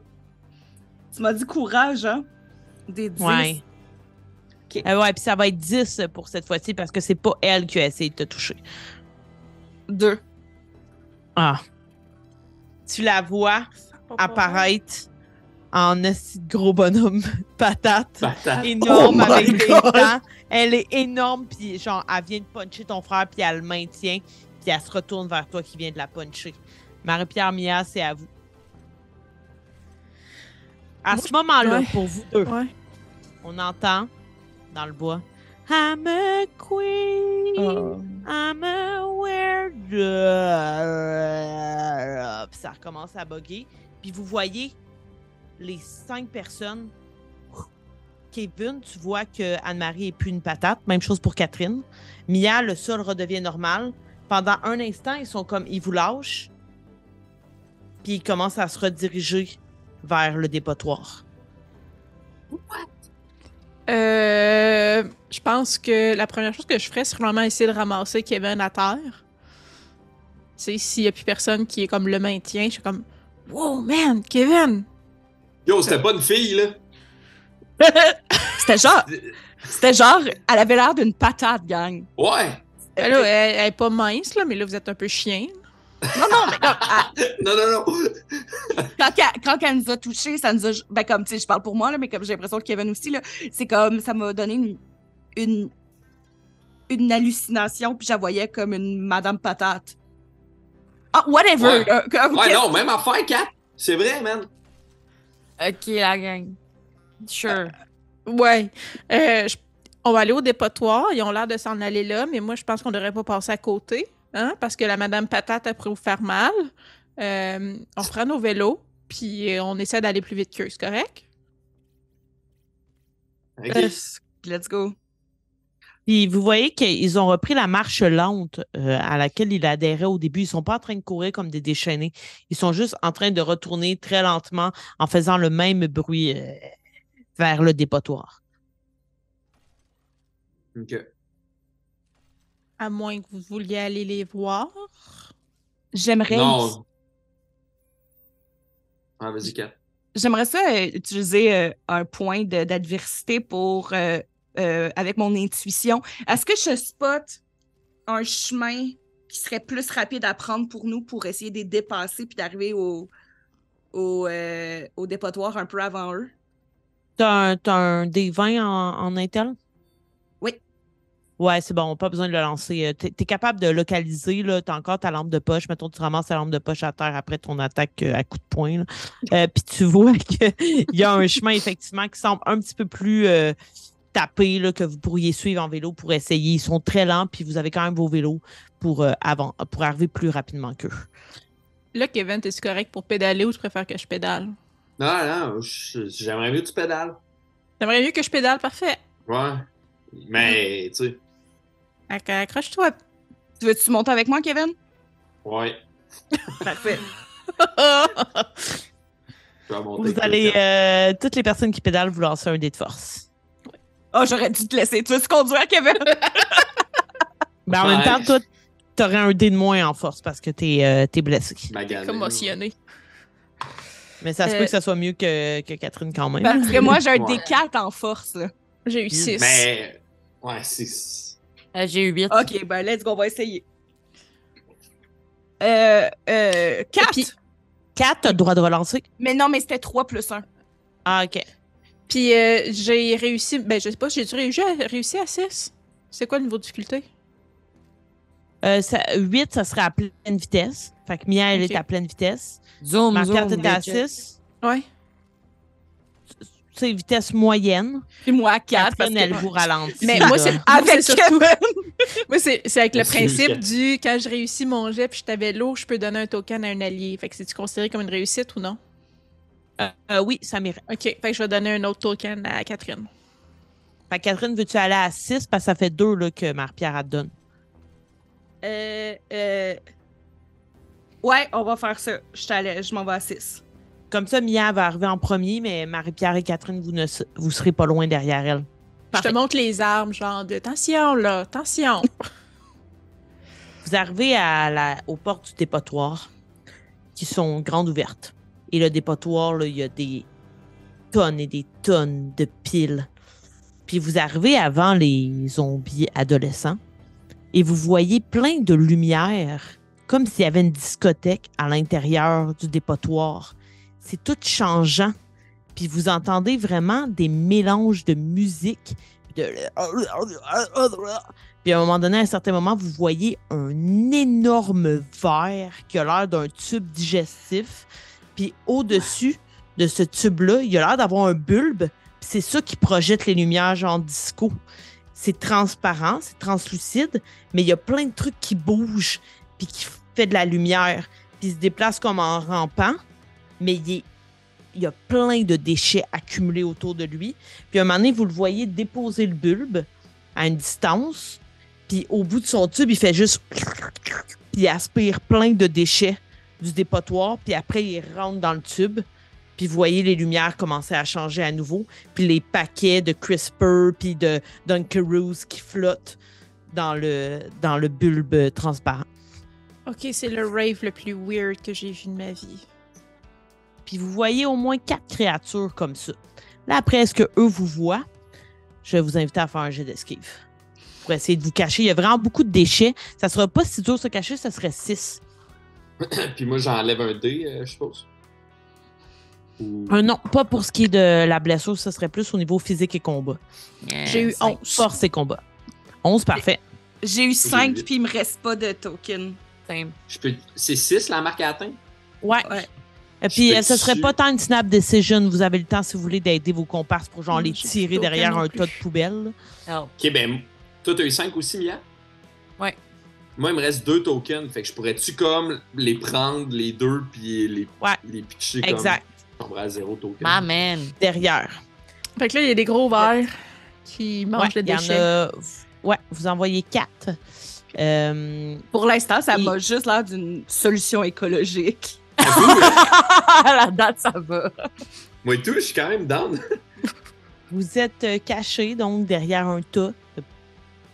Tu m'as dit courage, hein? Des 10. Ouais. Euh, ouais, puis ça va être 10 pour cette fois-ci parce que c'est pas elle qui a essayé de te toucher. Deux. Ah. Tu la vois apparaître en esti de gros bonhomme patate. Patate. énorme Oh avec des dents. Elle est énorme, puis genre, elle vient de puncher ton frère, puis elle le maintient, puis elle se retourne vers toi qui vient de la puncher. Marie-Pierre Mia, c'est à vous. À Moi, ce moment-là, ouais. pour vous deux, Ouais. on entend dans le bois I'm a queen, I'm a ça recommence à bugger. Puis vous voyez les cinq personnes. Kevin, tu vois que Anne-Marie est plus une patate. Même chose pour Catherine. Mia, le sol redevient normal. Pendant un instant, ils sont comme ils vous lâchent. Puis ils commencent à se rediriger vers le dépotoir. Euh, je pense que la première chose que je ferais, c'est vraiment essayer de ramasser Kevin à terre. Tu sais, s'il n'y a plus personne qui est comme le maintien, je suis comme Wow, man, Kevin! Yo, c'était pas une fille, là. C'était genre, c'était genre, elle avait l'air d'une patate, gang. Ouais. Ben là, elle, elle est pas mince, là, mais là, vous êtes un peu chien. Non, non, mais comme, elle- Non, non, non. quand, elle, quand elle nous a touchés, ça nous a. Ben, comme, tu sais, je parle pour moi, là, mais comme j'ai l'impression que Kevin aussi, là, c'est comme, ça m'a donné une, une, une hallucination, puis je la voyais comme une Madame Patate. Ah, whatever! Ouais. non, même affaire, 4. C'est vrai, man. Ok, la gang. Sure. Ouais. Euh, je- On va aller au dépotoir. Ils ont l'air de s'en aller là, mais moi, je pense qu'on devrait pas passer à côté, hein, parce que la Madame Patate a pourrait vous faire mal. Euh, on prend nos vélos, puis euh, on essaie d'aller plus vite qu'eux, c'est correct? Ok. Let's go. Puis vous voyez qu'ils ont repris la marche lente euh, à laquelle ils adhéraient au début. Ils sont pas en train de courir comme des déchaînés. Ils sont juste en train de retourner très lentement en faisant le même bruit euh, vers le dépotoir. Ok. À moins que vous vouliez aller les voir. J'aimerais. Non. Ah, vas-y, 4. J'aimerais ça euh, utiliser euh, un point de- d'adversité pour euh, euh, avec mon intuition. Est-ce que je spot un chemin qui serait plus rapide à prendre pour nous pour essayer de les dépasser puis d'arriver au, au, euh, au dépotoir un peu avant eux? T'as un, t'as un des 20 en, en Intel? Ouais, c'est bon, pas besoin de le lancer. Euh, T'es es capable de localiser, là. T'as encore ta lampe de poche. Mettons, tu ramasses ta lampe de poche à terre après ton attaque euh, à coup de poing. là. Euh, Puis tu vois qu'il y a un chemin, effectivement, qui semble un petit peu plus euh, tapé, là, que vous pourriez suivre en vélo pour essayer. Ils sont très lents, puis vous avez quand même vos vélos pour, euh, avant, pour arriver plus rapidement qu'eux. Là, Kevin, t'es-tu correct pour pédaler ou tu préfères que je pédale? Non, non, j'aimerais mieux que tu pédales. T'aimerais mieux que je pédale? Parfait. Ouais. Mais, tu sais, Accroche-toi. Tu veux-tu monter avec moi, Kevin? ouais. Parfait. Je vais monter Vous avec allez, euh, toutes les personnes qui pédalent, vous lancez un dé de force. Oh, j'aurais dû te laisser. Tu veux-tu conduire, Kevin? Ben, en même temps, toi, t'aurais un dé de moins en force parce que t'es euh, t'es blessé. Magané. Commotionné. Mais ça se Euh, peut que ça soit mieux que, que Catherine quand même. Parce que moi, j'ai un Ouais. D4 en force. là. J'ai eu 6. Mais, ouais, c'est. Euh, J'ai eu 8. OK, ben let's go, on va essayer. Euh, euh, 4. puis- 4, t'as le droit de relancer. Mais non, mais c'était 3 plus 1. Ah, OK. Puis euh, j'ai réussi. Ben, je sais pas, j'ai-tu réussi à, réussi à 6? C'est quoi le niveau de difficulté? Euh, ça- 8, ça serait à pleine vitesse. Fait que Mia, elle est à pleine vitesse. Zoom, Marc-Pierre, zoom. t'étais à bitches. 6. Ouais. Vitesse moyenne. Puis moi, 4. Catherine, elle vous ralentit. Mais moi, c'est Avec c'est surtout- Kevin. Moi, c'est c'est avec le principe du quand je réussis mon jet puis je t'avais l'eau, je peux donner un token à un allié. Fait que c'est-tu considéré comme une réussite ou non? Euh, euh, oui, ça m'irait. OK. Fait que je vais donner un autre token à Catherine. Fait que Catherine, veux-tu aller à 6 parce que ça fait 2 là, que Marie-Pierre te donne. Euh, euh... Ouais, on va faire ça. Je t'allais, je m'en vais à 6. Comme ça, Mia va arriver en premier, mais Marie-Pierre et Catherine, vous ne vous serez pas loin derrière elle. Je te montre les armes, genre de tension là, tension. Vous arrivez à la, aux portes du dépotoir qui sont grandes ouvertes. Et le dépotoir, là, il y a des tonnes et des tonnes de piles. Puis vous arrivez avant les zombies adolescents et vous voyez plein de lumière, comme s'il y avait une discothèque à l'intérieur du dépotoir. C'est tout changeant. Puis vous entendez vraiment des mélanges de musique. Puis à un moment donné, à un certain moment, vous voyez un énorme verre qui a l'air d'un tube digestif. Puis au-dessus de ce tube-là, il a l'air d'avoir un bulbe. C'est ça qui projette les lumières genre disco. C'est transparent, c'est translucide, mais il y a plein de trucs qui bougent puis qui fait de la lumière. Puis se déplace comme en rampant, mais il, y a plein de déchets accumulés autour de lui. Puis à un moment donné, vous le voyez déposer le bulbe à une distance. Puis au bout de son tube, il fait juste. Puis il aspire plein de déchets du dépotoir. Puis après, il rentre dans le tube. Puis vous voyez les lumières commencer à changer à nouveau. Puis les paquets de CRISPR puis de Dunkaroos qui flottent dans le, dans le bulbe transparent. OK, c'est le rave le plus weird que j'ai vu de ma vie. Puis vous voyez au moins quatre créatures comme ça. Là, après, est-ce que eux vous voient? Je vais vous inviter à faire un jet d'esquive. Pour essayer de vous cacher. Il y a vraiment beaucoup de déchets. Ça sera pas si dur de se cacher, ça serait 6. Puis moi, j'enlève un dé, euh, je suppose. Ou- Euh, non, pas pour ce qui est de la blessure, ça serait plus au niveau physique et combat. J'ai eu Cinq. 11. Force et combat. 11, parfait. J'ai eu 5 huit. puis il me reste pas de token. Same. Je peux... C'est 6 la marque à atteindre? Ouais. Ouais. Et puis, euh, ce serait pas tant une snap decision. Vous avez le temps, si vous voulez, d'aider vos comparses pour genre les tirer derrière un tas de poubelles. Ok, ben, toi, t'as eu 5 aussi, Mia? Ouais. Moi, il me reste 2 tokens. Fait que je pourrais-tu comme les prendre, les deux, puis les, Ouais. les pitcher Exact. comme. À 0 token? Ma man. Derrière. Fait que là, il y a des gros verres qui Ouais, mangent le il y en déchet. a- Ouais, vous envoyez quatre. Euh, Pour l'instant, ça Et- m'a juste l'air d'une solution écologique. la date, ça va. Moi et tout, je suis quand même down. vous êtes euh, caché donc derrière un tas de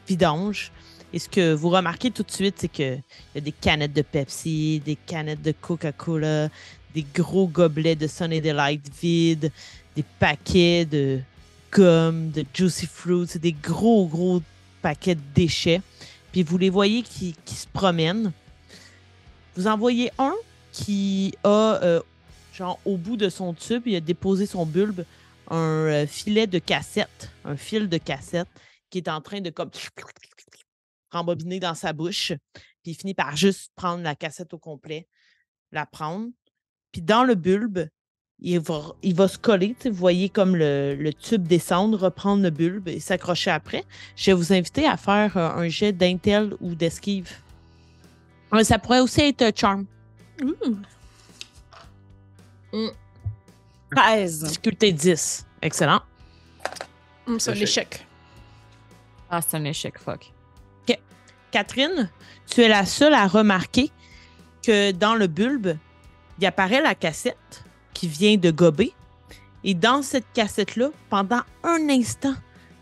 vidange. Et ce que vous remarquez tout de suite, c'est qu'il y a des canettes de Pepsi, des canettes de Coca-Cola, des gros gobelets de Sunny Delight vides, des paquets de gomme, de Juicy Fruits, c'est des gros, gros paquets de déchets. puis vous les voyez qui, qui se promènent. Vous en voyez un qui a, euh, genre, au bout de son tube, il a déposé son bulbe, un euh, filet de cassette, un fil de cassette, qui est en train de comme rembobiner dans sa bouche. Puis finit par juste prendre la cassette au complet, la prendre. Puis dans le bulbe, il va, il se coller. Vous voyez comme le, tube descendre, reprendre le bulbe et s'accrocher après. Je vais vous inviter à faire euh, un jet d'intel ou d'esquive. Ça pourrait aussi être charm. Ouh. 13. Difficulté 10. Excellent. Hum, C'est un Échec. Ah, c'est un échec, fuck. Catherine, tu es la seule à remarquer que dans le bulbe, il apparaît la cassette qui vient de gober. Et dans cette cassette-là, pendant un instant,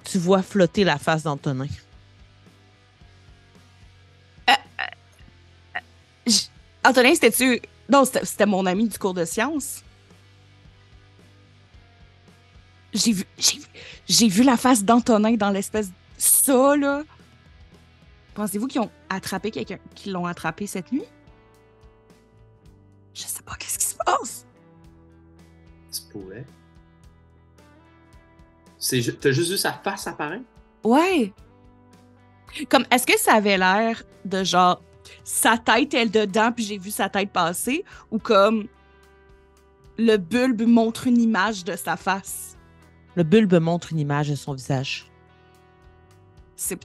tu vois flotter la face d'Antonin. Antonin, c'était-tu. Non, c'était mon ami du cours de sciences. J'ai vu, j'ai vu, la face d'Antonin dans l'espèce. Ça, là. Pensez-vous qu'ils ont attrapé quelqu'un, qu'ils l'ont attrapé cette nuit? Je sais pas qu'est-ce qui se passe. C'est ju- T'as juste vu sa face apparaître? Ouais. Comme, est-ce que ça avait l'air de genre. Sa tête est dedans, puis j'ai vu sa tête passer, ou comme. Le bulbe montre une image de sa face? Le bulbe montre une image de son visage. c'est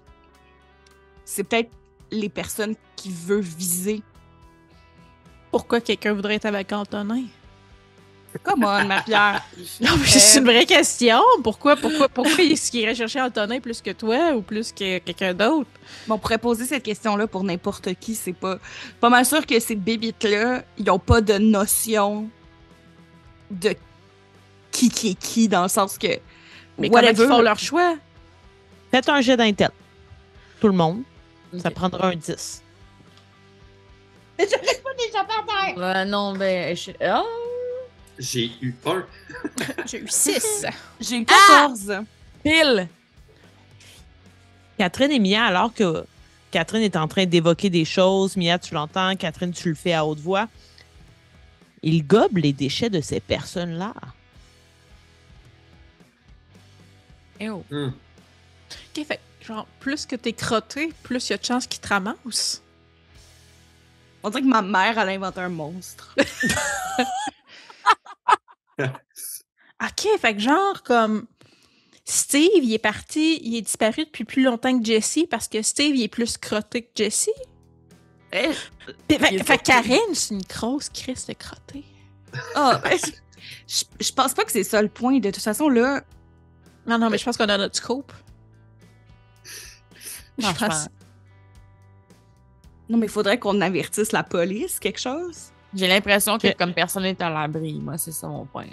c'est peut-être les personnes qui veut viser. Pourquoi quelqu'un voudrait être avec Antonin? Come on, Marie-Pierre. Non, mais c'est une vraie question. Pourquoi, pourquoi, pourquoi est-ce qu'il irait chercher Antonin plus que toi ou plus que quelqu'un d'autre? Bon, on pourrait poser cette question-là pour n'importe qui. C'est pas pas mal sûr que ces bébites-là, ils n'ont pas de notion de qui qui est qui dans le sens que Mais whatever. ils font leur choix? Faites un jet d'intel. Tout le monde. Ça prendra un 10. Euh, non, ben. je- Ah! J'ai eu un. J'ai eu 6. J'ai eu 14. Pile! Catherine et Mia, alors que Catherine est en train d'évoquer des choses, Mia, tu l'entends, Catherine, tu le fais à haute voix. Il gobe les déchets de ces personnes-là. Eh oh. Hmm. OK, fait que, genre, plus que t'es crotté, plus il y a de chances qu'ils te ramassent. On dirait que ma mère, elle a inventé un monstre. OK, fait que genre, comme... Steve, il est parti, il est disparu depuis plus longtemps que Jesse parce que Steve, il est plus crotté que Jesse? Eh, Fait, fait- Karen, c'est une grosse crise de crotté. Ah, ben, je, je pense pas que c'est ça le point. De toute façon, là, Non, non, mais je pense qu'on a notre scope. Je Non, je pense- non, mais il faudrait qu'on avertisse la police, quelque chose. J'ai l'impression que comme personne n'est à l'abri, moi, c'est ça mon point.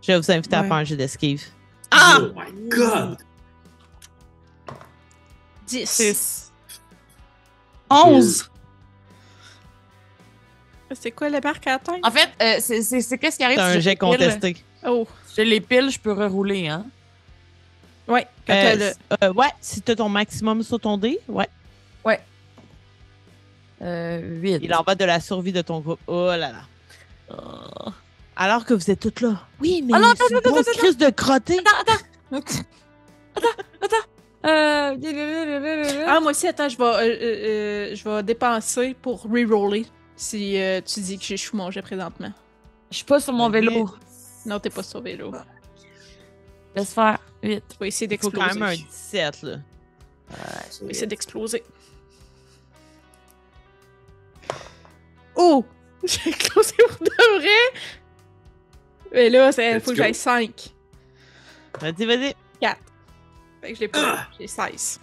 Je vais vous inviter à faire un jet d'esquive. Ah! Oh my god! 10. 11! C'est quoi le marque à atteindre? En fait, euh, c'est qu'est-ce qui arrive C'est si un jet contesté. Oh, j'ai les piles, je peux rerouler, hein? ouais. Quand Euh, t'as le... euh, ouais, si tu as ton maximum sur ton dé, ouais. Euh, 8. Il en va de la survie de ton groupe. Oh là là. Oh. Alors que vous êtes toutes là. Oui, mais Ah non, c'est une attends, grosse attends, crise de crotté. Euh... Ah, moi aussi, attends, je vais, euh, euh, euh, je vais dépenser pour reroller si euh, tu dis que j'échoue mon jet présentement. Je suis pas sur mon vélo. Non, t'es pas sur vélo. Laisse faire. 8. Tu vas essayer d'exploser. quand même un 17, là. Vas essayer d'exploser. Oh! J'ai explosé pour de vrai! Mais là, il faut que j'aille 5. Vas-y, vas-y. Fait que je l'ai pas. J'ai 16.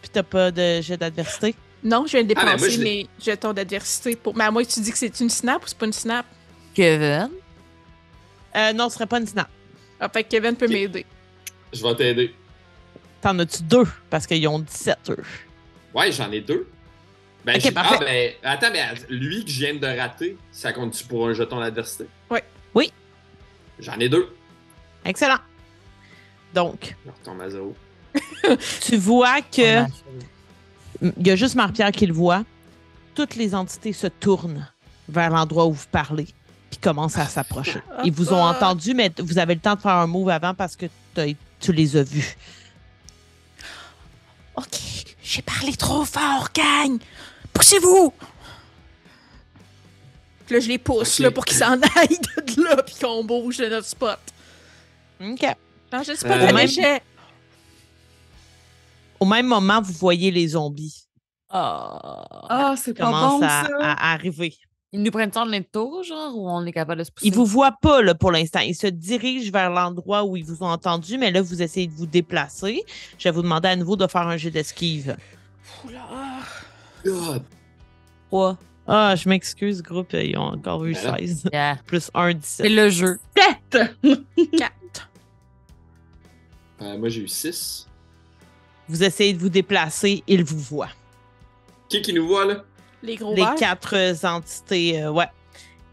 Puis t'as pas de jet d'adversité? Non, je viens de Ah, ben, dépenser je mes jetons d'adversité pour. Mais à moi, tu dis que c'est une snap ou c'est pas une snap? Kevin? Euh, non, ce serait pas une snap. Ah, fait que Kevin peut m'aider. Je vais t'aider. T'en as-tu deux? Parce qu'ils ont 17, eux. Ouais, j'en ai deux. Ben, Ok, parfait. Ah, ben, attends, mais lui que je viens de rater, ça compte-tu pour un jeton d'adversité? Ouais. Oui. J'en ai deux. Excellent. Donc, Je retombe à zéro. tu vois que Il y a juste Marie-Pierre qui le voit. Toutes les entités se tournent vers l'endroit où vous parlez puis commencent à s'approcher. Ils vous ont entendu, mais vous avez le temps de faire un move avant parce que tu les as vus. Ok, j'ai parlé trop fort, gang! Poussez-vous! Puis là, je les pousse là, pour qu'ils s'en aillent de là puis qu'on bouge de notre spot. OK. Non, je sais pas Euh, de même- déchets. Au même moment, vous voyez les zombies Ah. Ah, c'est qui pas commencent bon, à, ça. à arriver. Ils nous prennent en tour, genre, ou on est capable de se pousser? Ils vous voient pas là, pour l'instant. Ils se dirigent vers l'endroit où ils vous ont entendu, mais là, vous essayez de vous déplacer. Je vais vous demander à nouveau de faire un jeu d'esquive. Oula. God. Trois. Ah, je m'excuse, groupe. Ils ont encore eu Ben là. 16. Yeah. Plus 1, C'est 17. le jeu. Tête! Quatre. Euh, moi, j'ai eu 6. Vous essayez de vous déplacer, ils vous voient. Qui qui nous voit, là? Les gros les quatre euh, entités, euh, ouais.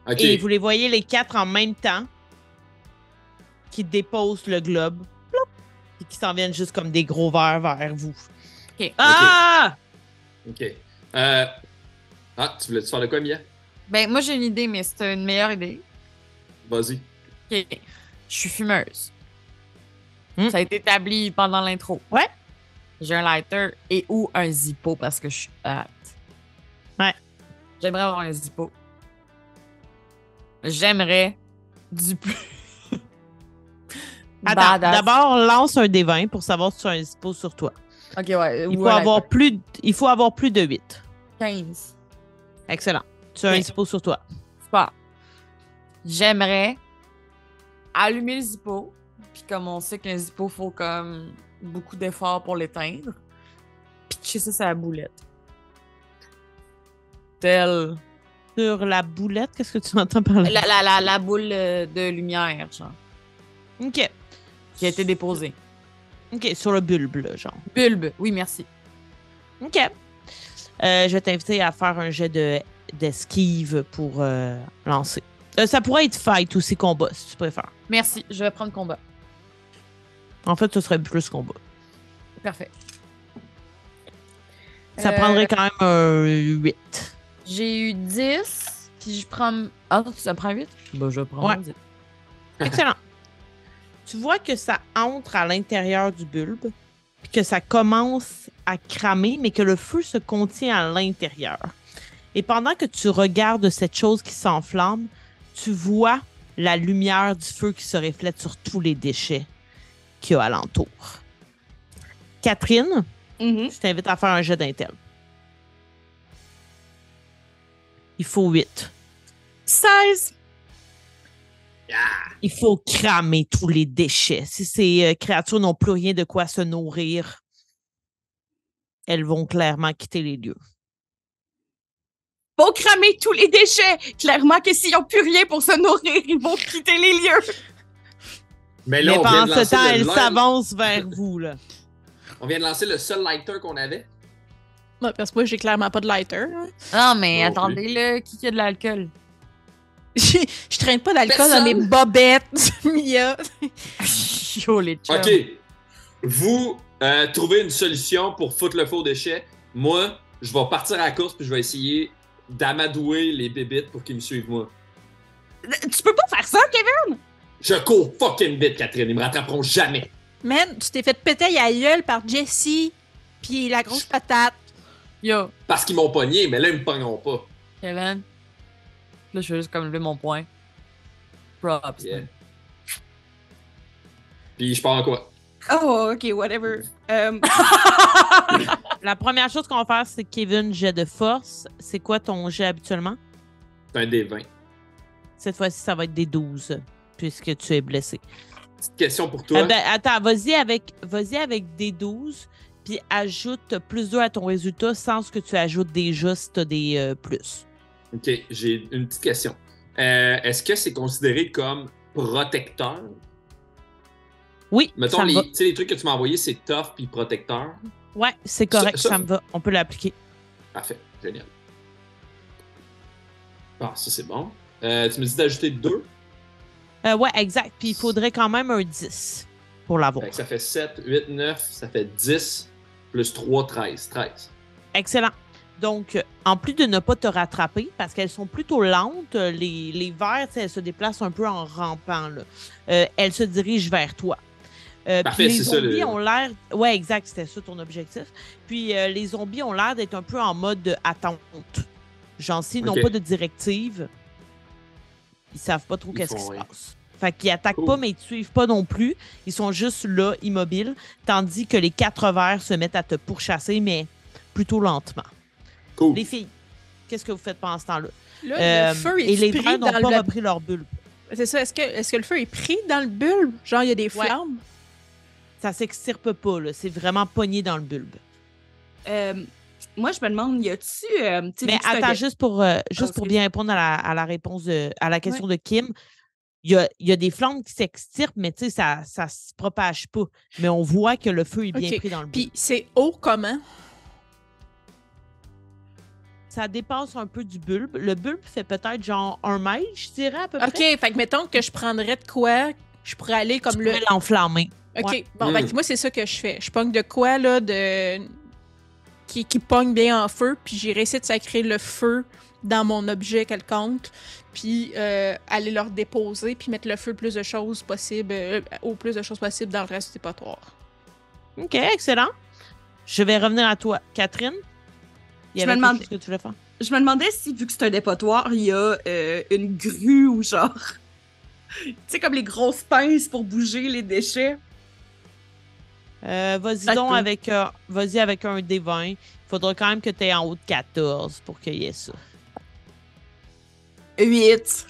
Ok. Et vous les voyez les quatre en même temps qui déposent le globe et qui s'en viennent juste comme des gros verres vers vous. OK. Ah! Ok. Euh... Ah, tu voulais-tu faire de quoi, Mia? Ben, moi, j'ai une idée, mais c'est une meilleure idée. Vas-y. OK. Je suis fumeuse. Hmm? Ça a été établi pendant l'intro. Ouais. J'ai un lighter et ou un zippo parce que je suis hâte. Ouais. J'aimerais avoir un zippo. J'aimerais du plus. Attends, d'abord, lance un des 20 pour savoir si tu as un dispo sur toi. Ok, ouais. Il faut, avoir plus, il faut avoir plus de 8. 15. Excellent. Tu as un dispo sur toi. Super. J'aimerais allumer le zippo. Puis comme on sait qu'un zippo, faut comme beaucoup d'efforts pour l'éteindre. Pitcher ça sur la boulette. Tel. Sur la boulette, qu'est-ce que tu entends par là? La, la, la, la boule euh, de lumière, genre, OK. qui a été déposée. OK, sur le bulbe, là, genre. Bulbe. Oui, merci. OK. Euh, je vais t'inviter à faire un jet de d'esquive pour euh, lancer. Euh, ça pourrait être fight aussi combat, si tu préfères. Merci. Je vais prendre combat. En fait, ce serait plus combat. Parfait. Ça prendrait quand même un 8. J'ai eu 10. Puis je prends. Ah, ça prend 8? Bah, je prends Ouais. 10. Excellent. tu vois que ça entre à l'intérieur du bulbe, puis que ça commence à cramer, mais que le feu se contient à l'intérieur. Et pendant que tu regardes cette chose qui s'enflamme, tu vois la lumière du feu qui se reflète sur tous les déchets qu'il y a alentour. Catherine, Mhm. je t'invite à faire un jet d'intel. Il faut 8. 16! Il faut cramer tous les déchets. Si ces euh, créatures n'ont plus rien de quoi se nourrir, elles vont clairement quitter les lieux. Faut cramer tous les déchets! Clairement que s'ils n'ont plus rien pour se nourrir, ils vont quitter les lieux! Mais là, Mais on vient, pendant de ce temps, le elles s'avancent vers vous. Là. on vient de lancer le seul lighter qu'on avait. Ouais, parce que moi, j'ai clairement pas de lighter. hein. Non, mais attendez, là, qui qui a de l'alcool? Je traîne pas d'alcool dans mes bobettes, Mia. Yo, les chums. Ok. Vous euh, trouvez une solution pour foutre le faux déchet. Moi, je vais partir à la course puis je vais essayer d'amadouer les bébites pour qu'ils me suivent moi. Tu peux pas faire ça, Kevin? Je cours fucking vite, Catherine. Ils me rattraperont jamais. Man, tu t'es fait péter à gueule par Jessie, puis la grosse patate. Yo, Parce qu'ils m'ont pogné, mais là, ils me pogneront pas. Kevin. Là, je vais juste comme lever mon point. Props. Yeah. Puis je pars en quoi? Oh, ok, whatever. Euh, La première chose qu'on va faire, c'est Kevin, jet de force. C'est quoi ton jet habituellement? C'est un des 20. Cette fois-ci, ça va être des 12, puisque tu es blessé. Petite question pour toi. Ah ben, attends, vas-y avec, vas avec des 12, puis ajoute plus 2 à ton résultat sans ce que tu ajoutes déjà si tu as des euh, plus. Ok, j'ai une petite question. Euh, Est-ce que c'est considéré comme protecteur? Oui, Mettons, ça me les, va. tu sais, les trucs que tu m'as envoyés, c'est tough puis protecteur. Ouais, c'est correct, Ça- ça, ça- me va. On peut l'appliquer. Parfait, génial. Ah, ça c'est bon. Euh, tu me dis d'ajouter 2. Euh, ouais, exact. Puis il faudrait quand même un 10 pour l'avoir. ça fait 7, 8, 9, ça fait 10, plus 3, 13. 13. Excellent. Donc, en plus de ne pas te rattraper, parce qu'elles sont plutôt lentes, les, sais, elles se déplacent un peu en rampant. Là. Euh, elles se dirigent vers toi. Euh, Parfait, les c'est ça, zombies le- ont l'air. Ouais, exact, c'était ça ton objectif. Puis euh, les zombies ont l'air d'être un peu en mode de attente. Genre, s'ils n'ont pas de directive, ils savent pas trop qu'est-ce qui se passe. Fait qu'ils attaquent Cool. pas, mais ils te suivent pas non plus. Ils sont juste là, immobiles, tandis que les quatre vers se mettent à te pourchasser, mais plutôt lentement. Cool. Les filles, qu'est-ce que vous faites pendant ce temps-là? Là, Euh, le feu et est les pris vers n'ont pas le... repris leur bulbe. C'est ça, est-ce que, est-ce que le feu est pris dans le bulbe? Genre, il y a des Ouais. flammes? Ça s'extirpe pas, là. C'est vraiment pogné dans le bulbe. Euh, moi, je me demande, y a-tu. euh, Mais attends, juste pour, euh, juste pour excuse. bien répondre à la, à la réponse de, à la question de Kim, il y a, il y a des flammes qui s'extirpent, mais tu sais, ça, ça se propage pas. Mais on voit que le feu est bien Ok. pris dans le bulbe. Puis c'est haut comment? Ça dépasse un peu du bulbe. Le bulbe fait peut-être genre un mètre, je dirais à peu OK, près. fait que mettons que je prendrais de quoi, je pourrais aller Tu comme le... pourrais l'enflammer. OK, Ouais. bon, Mm. que moi, c'est ça que je fais. Je pogne de quoi, là, de... Qui, qui pogne bien en feu, puis j'irai essayer de sacrer le feu dans mon objet quelconque, puis euh, aller leur déposer, puis mettre le feu le plus de choses possible, euh, au plus de choses possible dans le reste du dépotoir. OK, excellent. Je vais revenir à toi. Catherine? Il y Je me demande- que tu voulais faire? Je me demandais si, vu que c'est un dépotoir, il y a euh, une grue ou genre. Tu sais, comme les grosses pinces pour bouger les déchets. Euh, vas-y donc peut. avec, euh, vas-y avec un D20. Il faudra quand même que tu aies en haut de 14 pour qu'il y ait ça. 8.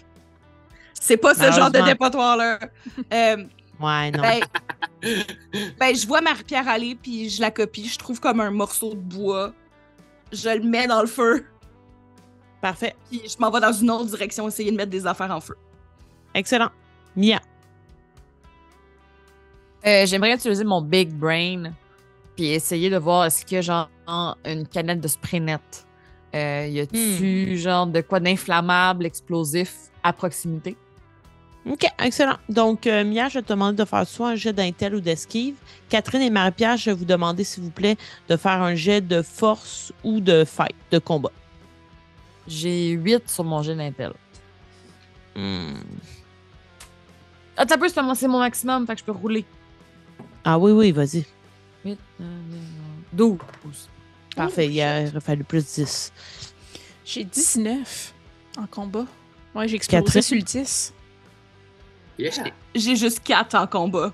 C'est pas ce genre de dépotoir-là. Euh, Ouais, non. ben, ben, je vois Marie-Pierre aller, puis je la copie. Je trouve comme un morceau de bois. Je le mets dans le feu, Parfait. puis je m'en vais dans une autre direction essayer de mettre des affaires en feu. Excellent. Mia. Euh, J'aimerais utiliser mon big brain puis essayer de voir est-ce a genre une canette de spray net. Euh, y a-tu genre de quoi d'inflammable, explosif à proximité? OK, excellent. Donc, euh, Mia, je vais te demander de faire soit un jet d'intel ou d'esquive. Catherine et Marie-Pierre, je vais vous demander, s'il vous plaît, de faire un jet de force ou de fight, de combat. J'ai 8 sur mon jet d'intel. Hmm. Ah, t'as peu, c'est mon- c'est mon maximum, fait que je peux rouler. Ah oui, oui, vas-y. 8, 12. Parfait, il aurait fallu plus 10. J'ai 19 en combat. Ouais, j'ai explosé sur le 10. Yeah. J'ai juste 4 en combat.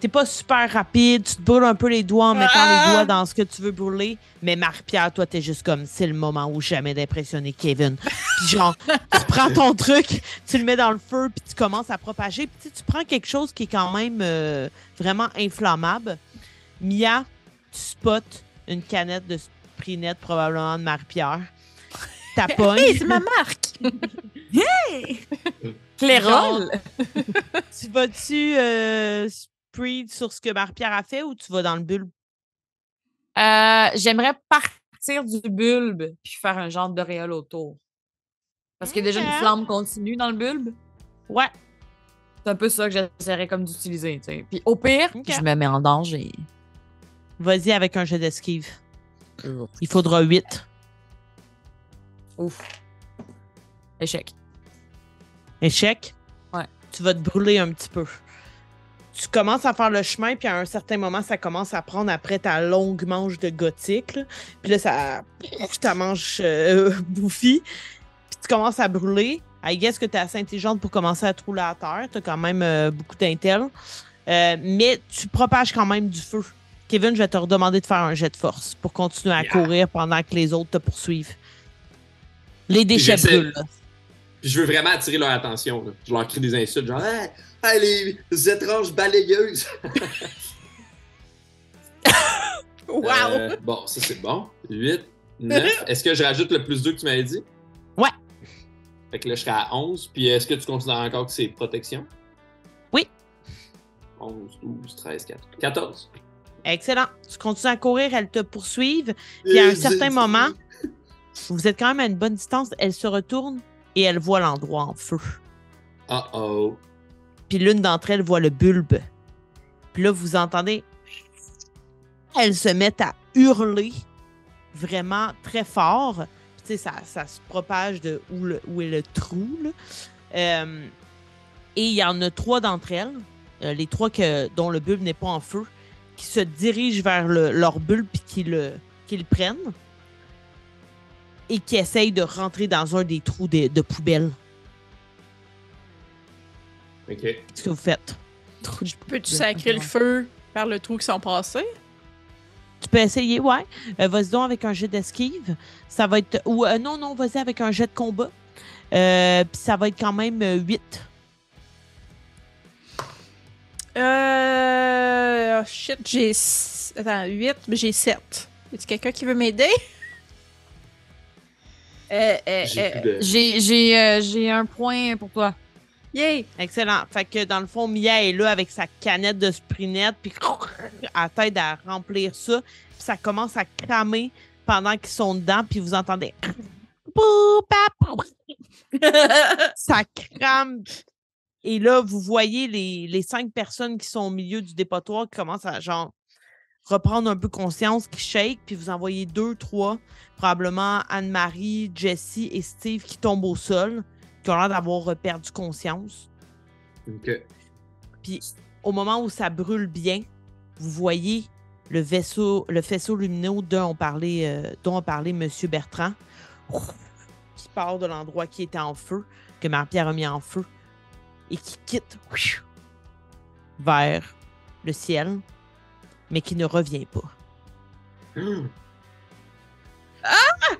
T'es pas super rapide, tu te brûles un peu les doigts en mettant Ah! les doigts dans ce que tu veux brûler, mais Marie-Pierre, toi, t'es juste comme, c'est le moment ou jamais d'impressionner Kevin. Puis genre, tu prends ton truc, tu le mets dans le feu, puis tu commences à propager. Puis tu sais, tu prends quelque chose qui est quand même euh, vraiment inflammable. Mia, tu spots une canette de Sprinette, probablement de Marie-Pierre. T'apognes. Hey, c'est ma marque! Clairol! tu vas-tu euh, sur ce que Marie-Pierre a fait ou tu vas dans le bulbe? Euh, J'aimerais partir du bulbe puis faire un genre d'auréole autour. Parce qu'il y a déjà une flamme continue dans le bulbe. Ouais. C'est un peu ça que j'essaierais comme d'utiliser. Puis au pire, je me mets en danger. Vas-y avec un jet d'esquive. Il faudra 8. Ouf. Échec. Échec? Ouais. Tu vas te brûler un petit peu. Tu commences à faire le chemin, puis à un certain moment, ça commence à prendre après ta longue manche de gothique. là. Puis là, ça. ta manche euh, bouffie. Puis tu commences à brûler. I guess que tu es assez intelligente pour commencer à te rouler à terre. Tu as quand même euh, beaucoup d'intel. Euh, mais tu propages quand même du feu. Kevin, je vais te redemander de faire un jet de force pour continuer à Yeah. courir pendant que les autres te poursuivent. Les déchets J'essaie- brûlent. là. Puis je veux vraiment attirer leur attention. là. Je leur crie des insultes, genre Hey, hey, les étranges balayeuses! Wow! Euh, bon, ça c'est bon. 8, 9. Est-ce que je rajoute le plus 2 que tu m'avais dit? Ouais. Fait que là, je serai à 11. Puis est-ce que tu considères encore que c'est protection? Oui. 11, 12, 13, 14. 14. Excellent. Tu continues à courir, elles te poursuivent. Puis à un certain moment, vous êtes quand même à une bonne distance, elles se retournent et elles voient l'endroit en feu. Oh oh. Puis l'une d'entre elles voit le bulbe. Puis là, vous entendez. Elles se mettent à hurler. vraiment très fort. Puis, ça, ça se propage de où, le- où est le trou. Euh, et il y en a trois d'entre elles, euh, les trois que, dont le bulbe n'est pas en feu, qui se dirigent vers le- leur bulbe puis qui le, prennent et qui essayent de rentrer dans un des trous de poubelle. Ok. Qu'est-ce que vous faites? Peux-tu sacrer le feu par le trou qui sont passés? Tu peux essayer, ouais. Euh, vas-y donc avec un jet d'esquive. Ça va être. Ou euh, non, non, vas-y avec un jet de combat. Euh, Puis ça va être quand même 8. Euh. oh, shit, j'ai. Attends, 8, mais j'ai 7. Y a quelqu'un qui veut m'aider? Euh, euh, J'ai euh. J'ai euh, j'ai un point pour toi. Yay! Excellent. Fait que dans le fond, Mia est là avec sa canette de sprinette, puis elle t'aide à remplir ça. Puis ça commence à cramer pendant qu'ils sont dedans, puis vous entendez. Ça crame. Et là, vous voyez les, cinq personnes qui sont au milieu du dépotoir qui commencent à genre reprendre un peu conscience, qui shake, puis vous en voyez deux, trois, probablement Anne-Marie, Jessie et Steve qui tombent au sol, qui ont l'air d'avoir perdu conscience. Ok. Au moment où ça brûle bien, vous voyez le vaisseau, le faisceau lumineux dont on parlait, euh, dont on parlait M. Bertrand, qui part de l'endroit qui était en feu, que Marie-Pierre a mis en feu, et qui quitte vers le ciel, mais qui ne revient pas. Hum.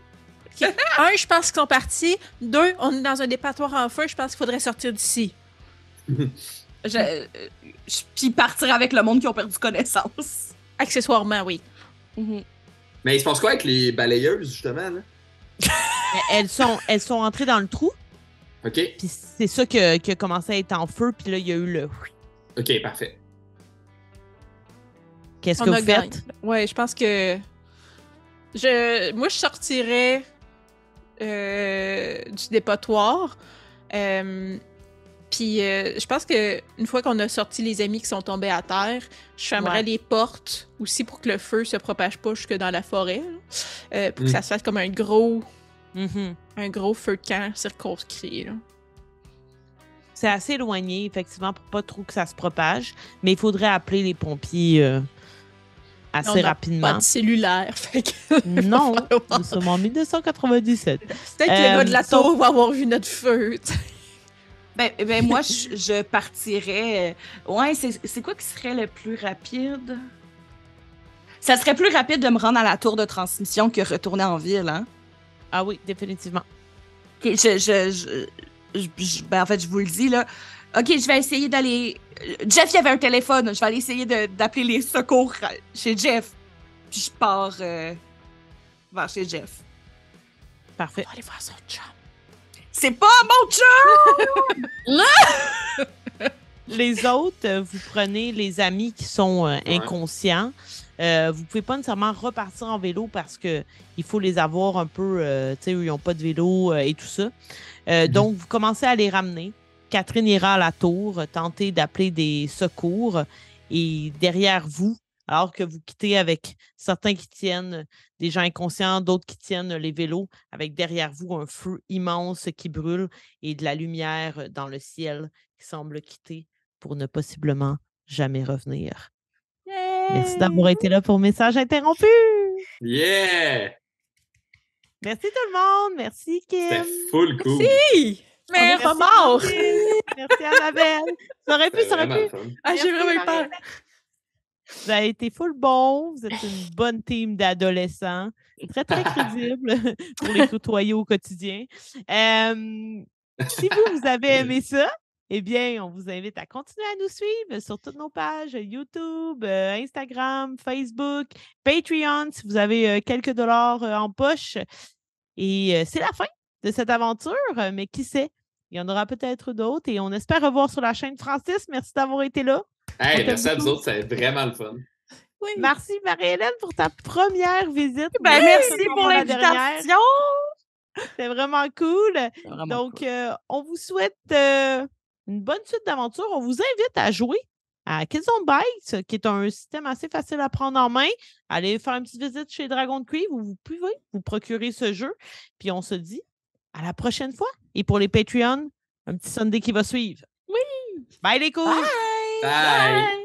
Un, je pense qu'ils sont partis. Deux, on est dans un dépatoire en feu. Je pense qu'il faudrait sortir d'ici. je, je- puis partir avec le monde qui ont perdu connaissance. Accessoirement, oui. Mhm. Mais il se passe quoi avec les balayeuses, justement, là? Elles sont, elles sont entrées dans le trou, Ok. puis c'est ça que- qui a commencé à être en feu, puis là, il y a eu le... Ok, parfait. Qu'est-ce On que vous faites? Ouais, je pense que. Je... Moi, je sortirais euh, du dépotoir. Euh, Puis, euh, je pense que une fois qu'on a sorti les amis qui sont tombés à terre, je fermerais Ouais. les portes aussi pour que le feu se propage pas jusque dans la forêt. là. Pour que Mm. ça se fasse comme un gros, Mhm. un gros feu de camp circonscrit. là. C'est assez éloigné, effectivement, pour pas trop que ça se propage. Mais il faudrait appeler les pompiers euh, assez rapidement. Pas de cellulaire. Fait que... Non, nous sommes en 1997. Peut-être que Euh, le gars de la sauf- tour va avoir vu notre feu. Ben, ben moi, je, je partirais. euh, Ouais, c'est c'est quoi qui serait le plus rapide? Ça serait plus rapide de me rendre à la tour de transmission que retourner en ville, hein? Ah oui, définitivement. Ok, je, je, je, je- je- ben, en fait, je vous le dis, là. Ok, je vais essayer d'aller. Jeff, il y avait un téléphone. Je vais aller essayer de- d'appeler les secours chez Jeff. Puis je pars euh, vers chez Jeff. Parfait. On va aller voir son chum. C'est pas mon chum! Les autres, vous prenez les amis qui sont euh, inconscients. Euh, vous pouvez pas nécessairement repartir en vélo parce que il faut les avoir un peu, euh, tu sais, ils n'ont pas de vélo euh, et tout ça. Euh, Mhm. Donc, vous commencez à les ramener. Catherine ira à la tour, euh, tenter d'appeler des secours. Et derrière vous, alors que vous quittez avec certains qui tiennent des gens inconscients, d'autres qui tiennent les vélos, avec derrière vous un feu immense qui brûle et de la lumière dans le ciel qui semble quitter pour ne possiblement jamais revenir. Merci d'avoir été là pour Message interrompu. Yeah! Merci tout le monde. Merci Kim. C'était full cool. Hi! Mais Merci, pas mort! Merci Annabelle. Ça aurait pu, ça aurait pu. fun. Ah, j'ai vraiment eu peur. Vous avez été full bon. Vous êtes une bonne team d'adolescents. Très, très crédible pour les côtoyer au quotidien. Euh, si vous, vous avez aimé ça, eh bien, on vous invite à continuer à nous suivre sur toutes nos pages YouTube, euh, Instagram, Facebook, Patreon, si vous avez euh, quelques dollars euh, en poche. Et c'est la fin de cette aventure, mais qui sait? Il y en aura peut-être d'autres et on espère revoir sur la chaîne. Francis, merci d'avoir été là. Hey, merci à vous autres, c'est vraiment le fun. Merci Marie-Hélène pour ta première visite. Ben, merci, pour l'invitation. C'est vraiment cool. Donc, euh, on vous souhaite euh, une bonne suite d'aventures. On vous invite à jouer à Kids on qui est un système assez facile à prendre en main. Allez faire une petite visite chez Dragon Creek vous pouvez vous procurer ce jeu. Puis on se dit à la prochaine fois. Et pour les Patreons, un petit Sunday qui va suivre. Oui! Bye les couilles! Bye. Bye.